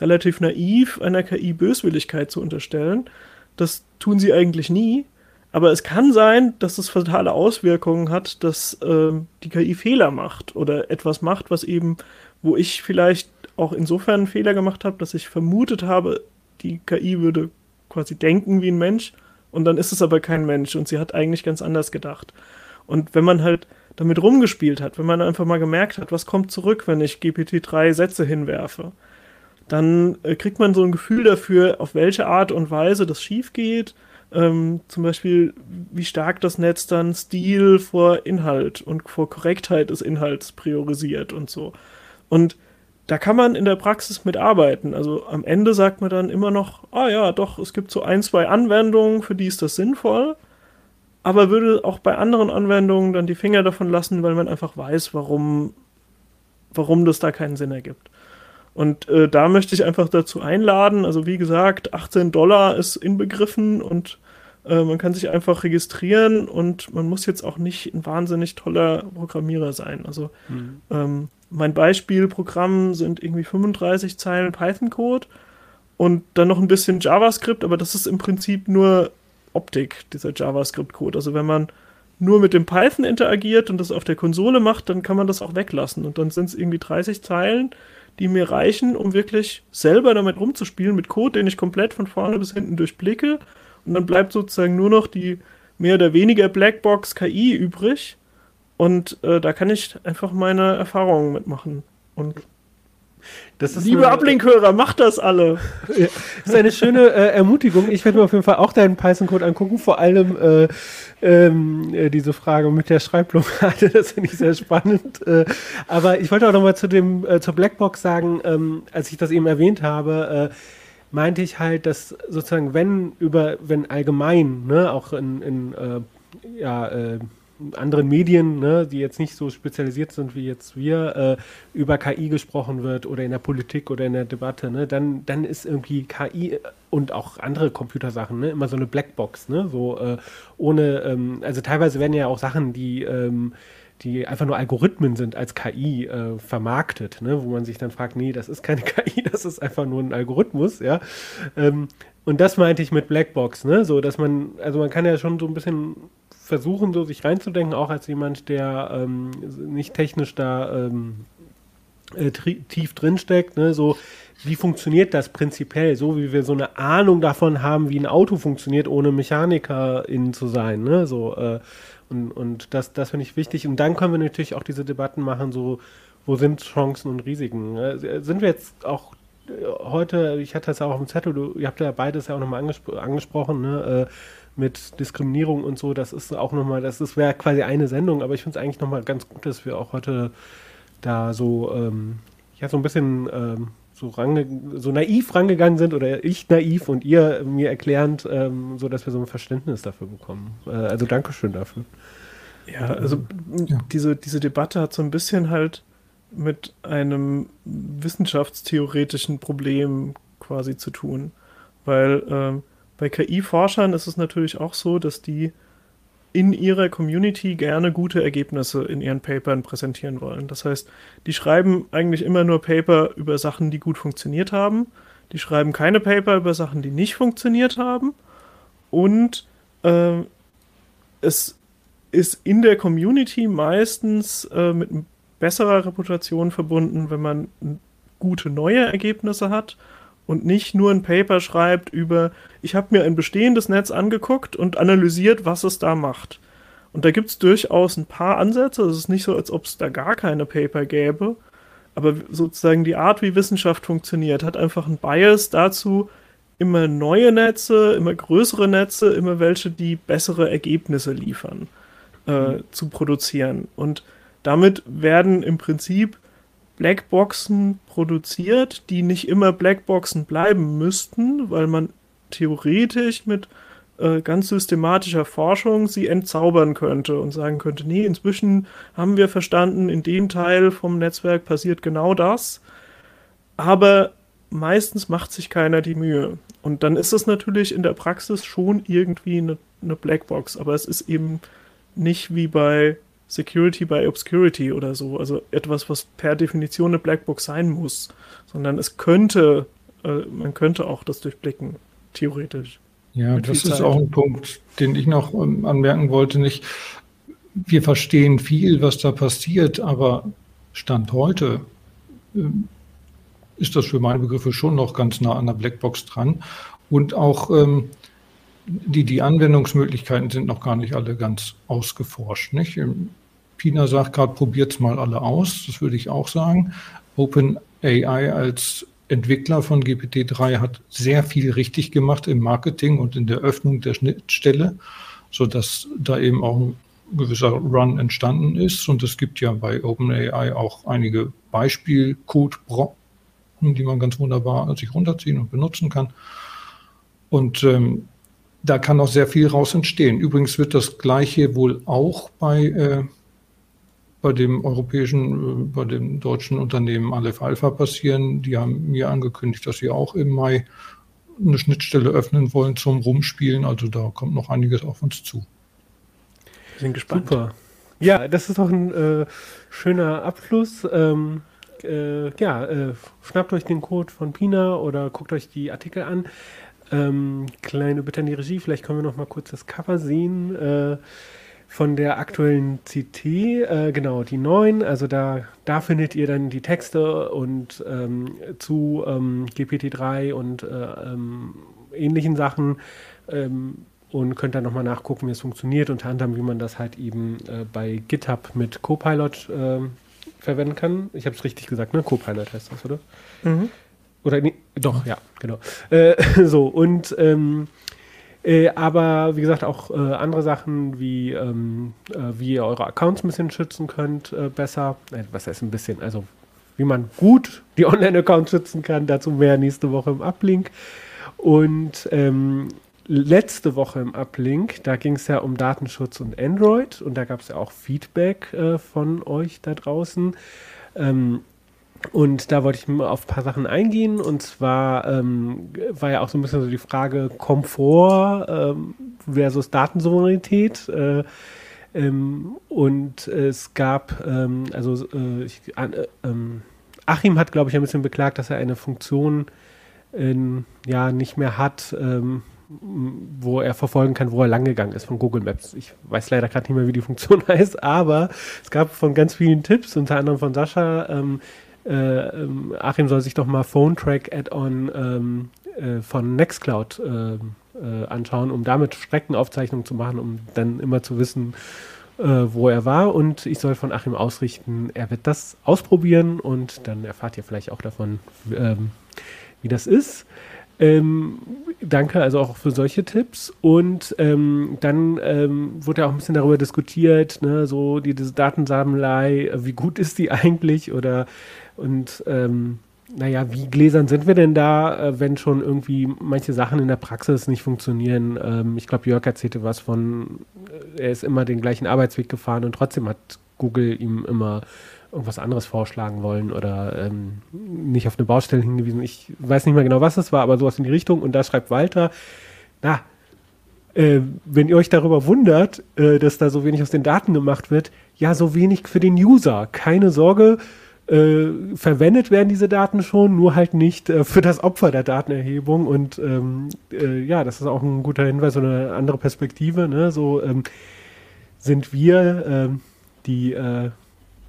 relativ naiv, einer KI Böswilligkeit zu unterstellen. Das tun sie eigentlich nie. Aber es kann sein, dass es fatale Auswirkungen hat, dass äh, die KI Fehler macht oder etwas macht, was eben wo ich vielleicht auch insofern einen Fehler gemacht habe, dass ich vermutet habe, die KI würde quasi denken wie ein Mensch und dann ist es aber kein Mensch und sie hat eigentlich ganz anders gedacht. Und wenn man halt damit rumgespielt hat, wenn man einfach mal gemerkt hat, was kommt zurück, wenn ich GPT-3 Sätze hinwerfe, dann äh, kriegt man so ein Gefühl dafür, auf welche Art und Weise das schief geht. Ähm, zum Beispiel, wie stark das Netz dann Stil vor Inhalt und vor Korrektheit des Inhalts priorisiert und so. Und da kann man in der Praxis mitarbeiten. Also am Ende sagt man dann immer noch, ah ja, doch, es gibt so ein, zwei Anwendungen, für die ist das sinnvoll. Aber würde auch bei anderen Anwendungen dann die Finger davon lassen, weil man einfach weiß, warum, warum das da keinen Sinn ergibt. Und äh, da möchte ich einfach dazu einladen. Also wie gesagt, 18 Dollar ist inbegriffen und äh, man kann sich einfach registrieren und man muss jetzt auch nicht ein wahnsinnig toller Programmierer sein. Also mhm. ähm, mein Beispielprogramm sind irgendwie 35 Zeilen Python-Code und dann noch ein bisschen JavaScript, aber das ist im Prinzip nur Optik, dieser JavaScript-Code. Also wenn man nur mit dem Python interagiert und das auf der Konsole macht, dann kann man das auch weglassen. Und dann sind es irgendwie 30 Zeilen, die mir reichen, um wirklich selber damit rumzuspielen, mit Code, den ich komplett von vorne bis hinten durchblicke. Und dann bleibt sozusagen nur noch die mehr oder weniger Blackbox KI übrig. Und äh, da kann ich einfach meine Erfahrungen mitmachen. Und Liebe eine, Ablinkhörer, macht das alle. Ja, das ist eine schöne äh, Ermutigung. Ich werde mir auf jeden Fall auch deinen Python-Code angucken, vor allem äh, ähm, äh, diese Frage mit der Schreibblockade, <laughs> das finde ich sehr spannend. Äh, aber ich wollte auch nochmal zu dem, äh, zur Blackbox sagen, ähm, als ich das eben erwähnt habe, äh, meinte ich halt, dass sozusagen, wenn über, wenn allgemein, ne, auch in, in ja, anderen Medien, ne, die jetzt nicht so spezialisiert sind wie jetzt wir, äh, über KI gesprochen wird oder in der Politik oder in der Debatte, ne, dann, dann ist irgendwie KI und auch andere Computersachen ne, immer so eine Blackbox, ne, so äh, ohne, ähm, also teilweise werden ja auch Sachen, die ähm, die einfach nur Algorithmen sind, als KI äh, vermarktet, ne? wo man sich dann fragt, nee, das ist keine <laughs> KI, das ist einfach nur ein Algorithmus, ja. Ähm, und das meinte ich mit Blackbox, ne? So, dass man, also man kann ja schon so ein bisschen versuchen, so sich reinzudenken, auch als jemand, der ähm, nicht technisch da ähm, äh, tief drinsteckt, ne? so wie funktioniert das prinzipiell, so wie wir so eine Ahnung davon haben, wie ein Auto funktioniert, ohne Mechanikerin zu sein, ne? so äh, und, und das, das finde ich wichtig und dann können wir natürlich auch diese Debatten machen, so wo sind Chancen und Risiken. Ne? Sind wir jetzt auch äh, heute, ich hatte das auch auf dem Zettel, du, ihr habt ja beides ja auch nochmal angespro angesprochen, ne? Äh, mit Diskriminierung und so, das ist auch nochmal, das wäre quasi eine Sendung, aber ich finde es eigentlich nochmal ganz gut, dass wir auch heute da so, ähm, ja, so ein bisschen ähm, so, range, so naiv rangegangen sind oder ich naiv und ihr mir erklärend, ähm, so dass wir so ein Verständnis dafür bekommen. Äh, also Dankeschön dafür. Ja, also ja. Diese, diese Debatte hat so ein bisschen halt mit einem wissenschaftstheoretischen Problem quasi zu tun, weil ähm, bei KI-Forschern ist es natürlich auch so, dass die in ihrer Community gerne gute Ergebnisse in ihren Papern präsentieren wollen. Das heißt, die schreiben eigentlich immer nur Paper über Sachen, die gut funktioniert haben. Die schreiben keine Paper über Sachen, die nicht funktioniert haben. Und äh, es ist in der Community meistens äh, mit besserer Reputation verbunden, wenn man gute neue Ergebnisse hat und nicht nur ein Paper schreibt über, ich habe mir ein bestehendes Netz angeguckt und analysiert, was es da macht. Und da gibt es durchaus ein paar Ansätze. Es ist nicht so, als ob es da gar keine Paper gäbe. Aber sozusagen die Art, wie Wissenschaft funktioniert, hat einfach einen Bias dazu, immer neue Netze, immer größere Netze, immer welche, die bessere Ergebnisse liefern, äh, mhm. zu produzieren. Und damit werden im Prinzip Blackboxen produziert, die nicht immer Blackboxen bleiben müssten, weil man theoretisch mit äh, ganz systematischer Forschung sie entzaubern könnte und sagen könnte, nee, inzwischen haben wir verstanden, in dem Teil vom Netzwerk passiert genau das, aber meistens macht sich keiner die Mühe. Und dann ist es natürlich in der Praxis schon irgendwie eine, eine Blackbox, aber es ist eben nicht wie bei Security by Obscurity oder so, also etwas, was per Definition eine Blackbox sein muss, sondern es könnte, äh, man könnte auch das durchblicken, theoretisch. Ja, das ist auch ein Punkt, den ich noch ähm, anmerken wollte. Nicht, wir verstehen viel, was da passiert, aber Stand heute äh, ist das für meine Begriffe schon noch ganz nah an der Blackbox dran. Und auch ähm, die, die Anwendungsmöglichkeiten sind noch gar nicht alle ganz ausgeforscht. Nicht? Pina sagt gerade, probiert es mal alle aus. Das würde ich auch sagen. OpenAI als Entwickler von GPT-3 hat sehr viel richtig gemacht im Marketing und in der Öffnung der Schnittstelle, sodass da eben auch ein gewisser Run entstanden ist. Und es gibt ja bei OpenAI auch einige Beispielcode-Brocken, die man ganz wunderbar sich runterziehen und benutzen kann. Und ähm, da kann auch sehr viel raus entstehen. Übrigens wird das Gleiche wohl auch bei, äh, bei dem europäischen, äh, bei dem deutschen Unternehmen Aleph Alpha passieren. Die haben mir angekündigt, dass sie auch im Mai eine Schnittstelle öffnen wollen zum Rumspielen. Also da kommt noch einiges auf uns zu. Wir sind gespannt. Super. Ja, das ist doch ein äh, schöner Abschluss. Ähm, äh, ja, äh, schnappt euch den Code von Pina oder guckt euch die Artikel an. Ähm, kleine Bitte an die Regie, vielleicht können wir noch mal kurz das Cover sehen. Von der aktuellen CT, äh, genau, die neuen. Also da, da findet ihr dann die Texte und ähm, zu ähm, GPT-3 und äh, ähm, ähnlichen Sachen ähm, und könnt dann nochmal nachgucken, wie es funktioniert, unter anderem, wie man das halt eben äh, bei GitHub mit Copilot ähm, verwenden kann. Ich habe es richtig gesagt, ne? Copilot heißt das, oder? Mhm. Oder nee, doch, ja, genau. Äh, <laughs> so, und ähm, äh, aber wie gesagt, auch äh, andere Sachen, wie, ähm, äh, wie ihr eure Accounts ein bisschen schützen könnt, äh, besser. Äh, was heißt ein bisschen? Also, wie man gut die <laughs> Online-Accounts schützen kann, dazu mehr nächste Woche im Uplink. Und ähm, letzte Woche im Uplink, da ging es ja um Datenschutz und Android und da gab es ja auch Feedback äh, von euch da draußen. Ähm, und da wollte ich auf ein paar Sachen eingehen. Und zwar ähm, war ja auch so ein bisschen so die Frage Komfort ähm, versus Datensouveränität. Äh, ähm, und es gab, ähm, also äh, ich, äh, ähm, Achim hat, glaube ich, ein bisschen beklagt, dass er eine Funktion ja nicht mehr hat, ähm, wo er verfolgen kann, wo er langgegangen ist von Google Maps. Ich weiß leider gerade nicht mehr, wie die Funktion <laughs> heißt, aber es gab von ganz vielen Tipps, unter anderem von Sascha, äh, ähm, Achim soll sich doch mal Phone Track Add-on ähm, äh, von Nextcloud äh, äh, anschauen, um damit Streckenaufzeichnungen zu machen, um dann immer zu wissen, äh, wo er war. Und ich soll von Achim ausrichten, er wird das ausprobieren und dann erfahrt ihr vielleicht auch davon, ähm, wie das ist. Ähm, danke also auch für solche Tipps. Und ähm, dann ähm, wurde ja auch ein bisschen darüber diskutiert, ne, so die, diese Datensammlei, wie gut ist die <laughs> eigentlich? Oder und ähm, naja, wie gläsern sind wir denn da, äh, wenn schon irgendwie manche Sachen in der Praxis nicht funktionieren? Ähm, ich glaube, Jörg erzählte was von, äh, er ist immer den gleichen Arbeitsweg gefahren und trotzdem hat Google ihm immer irgendwas anderes vorschlagen wollen oder ähm, nicht auf eine Baustelle hingewiesen. Ich weiß nicht mehr genau, was es war, aber sowas in die Richtung. Und da schreibt Walter, na, äh, wenn ihr euch darüber wundert, äh, dass da so wenig aus den Daten gemacht wird, ja, so wenig für den User. Keine Sorge, äh, verwendet werden diese Daten schon, nur halt nicht äh, für das Opfer der Datenerhebung. Und ähm, äh, ja, das ist auch ein guter Hinweis, so eine andere Perspektive. Ne? So ähm, sind wir ähm, die äh,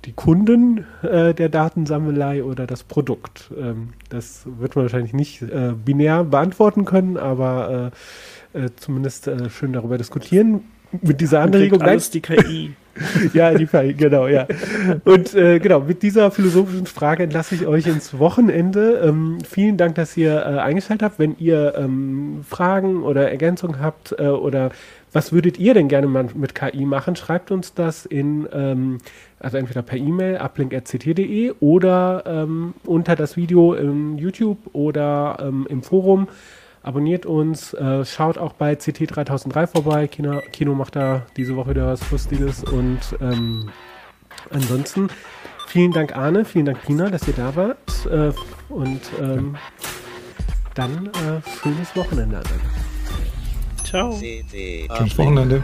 die Kunden äh, der Datensammelei oder das Produkt? Ähm, das wird man wahrscheinlich nicht äh, binär beantworten können, aber zumindest schön darüber diskutieren. Mit dieser Anregung. Alles die KI. <laughs> ja, die KI, genau, ja. Und äh, genau, mit dieser philosophischen Frage entlasse ich euch ins Wochenende. Ähm, vielen Dank, dass ihr eingeschaltet habt. Wenn ihr ähm, Fragen oder Ergänzungen habt oder was würdet ihr denn gerne mal mit KI machen? Schreibt uns das in, ähm, also entweder per E-Mail, uplink.ct.de oder ähm, unter das Video im YouTube oder ähm, im Forum. Abonniert uns, äh, schaut auch bei CT 3003 vorbei. Kino, Kino macht da diese Woche wieder was Lustiges. Und ähm, ansonsten vielen Dank, Arne, vielen Dank, Pina, dass ihr da wart. Äh, und ähm, dann äh, schönes Wochenende. Ciao. Schönes Wochenende.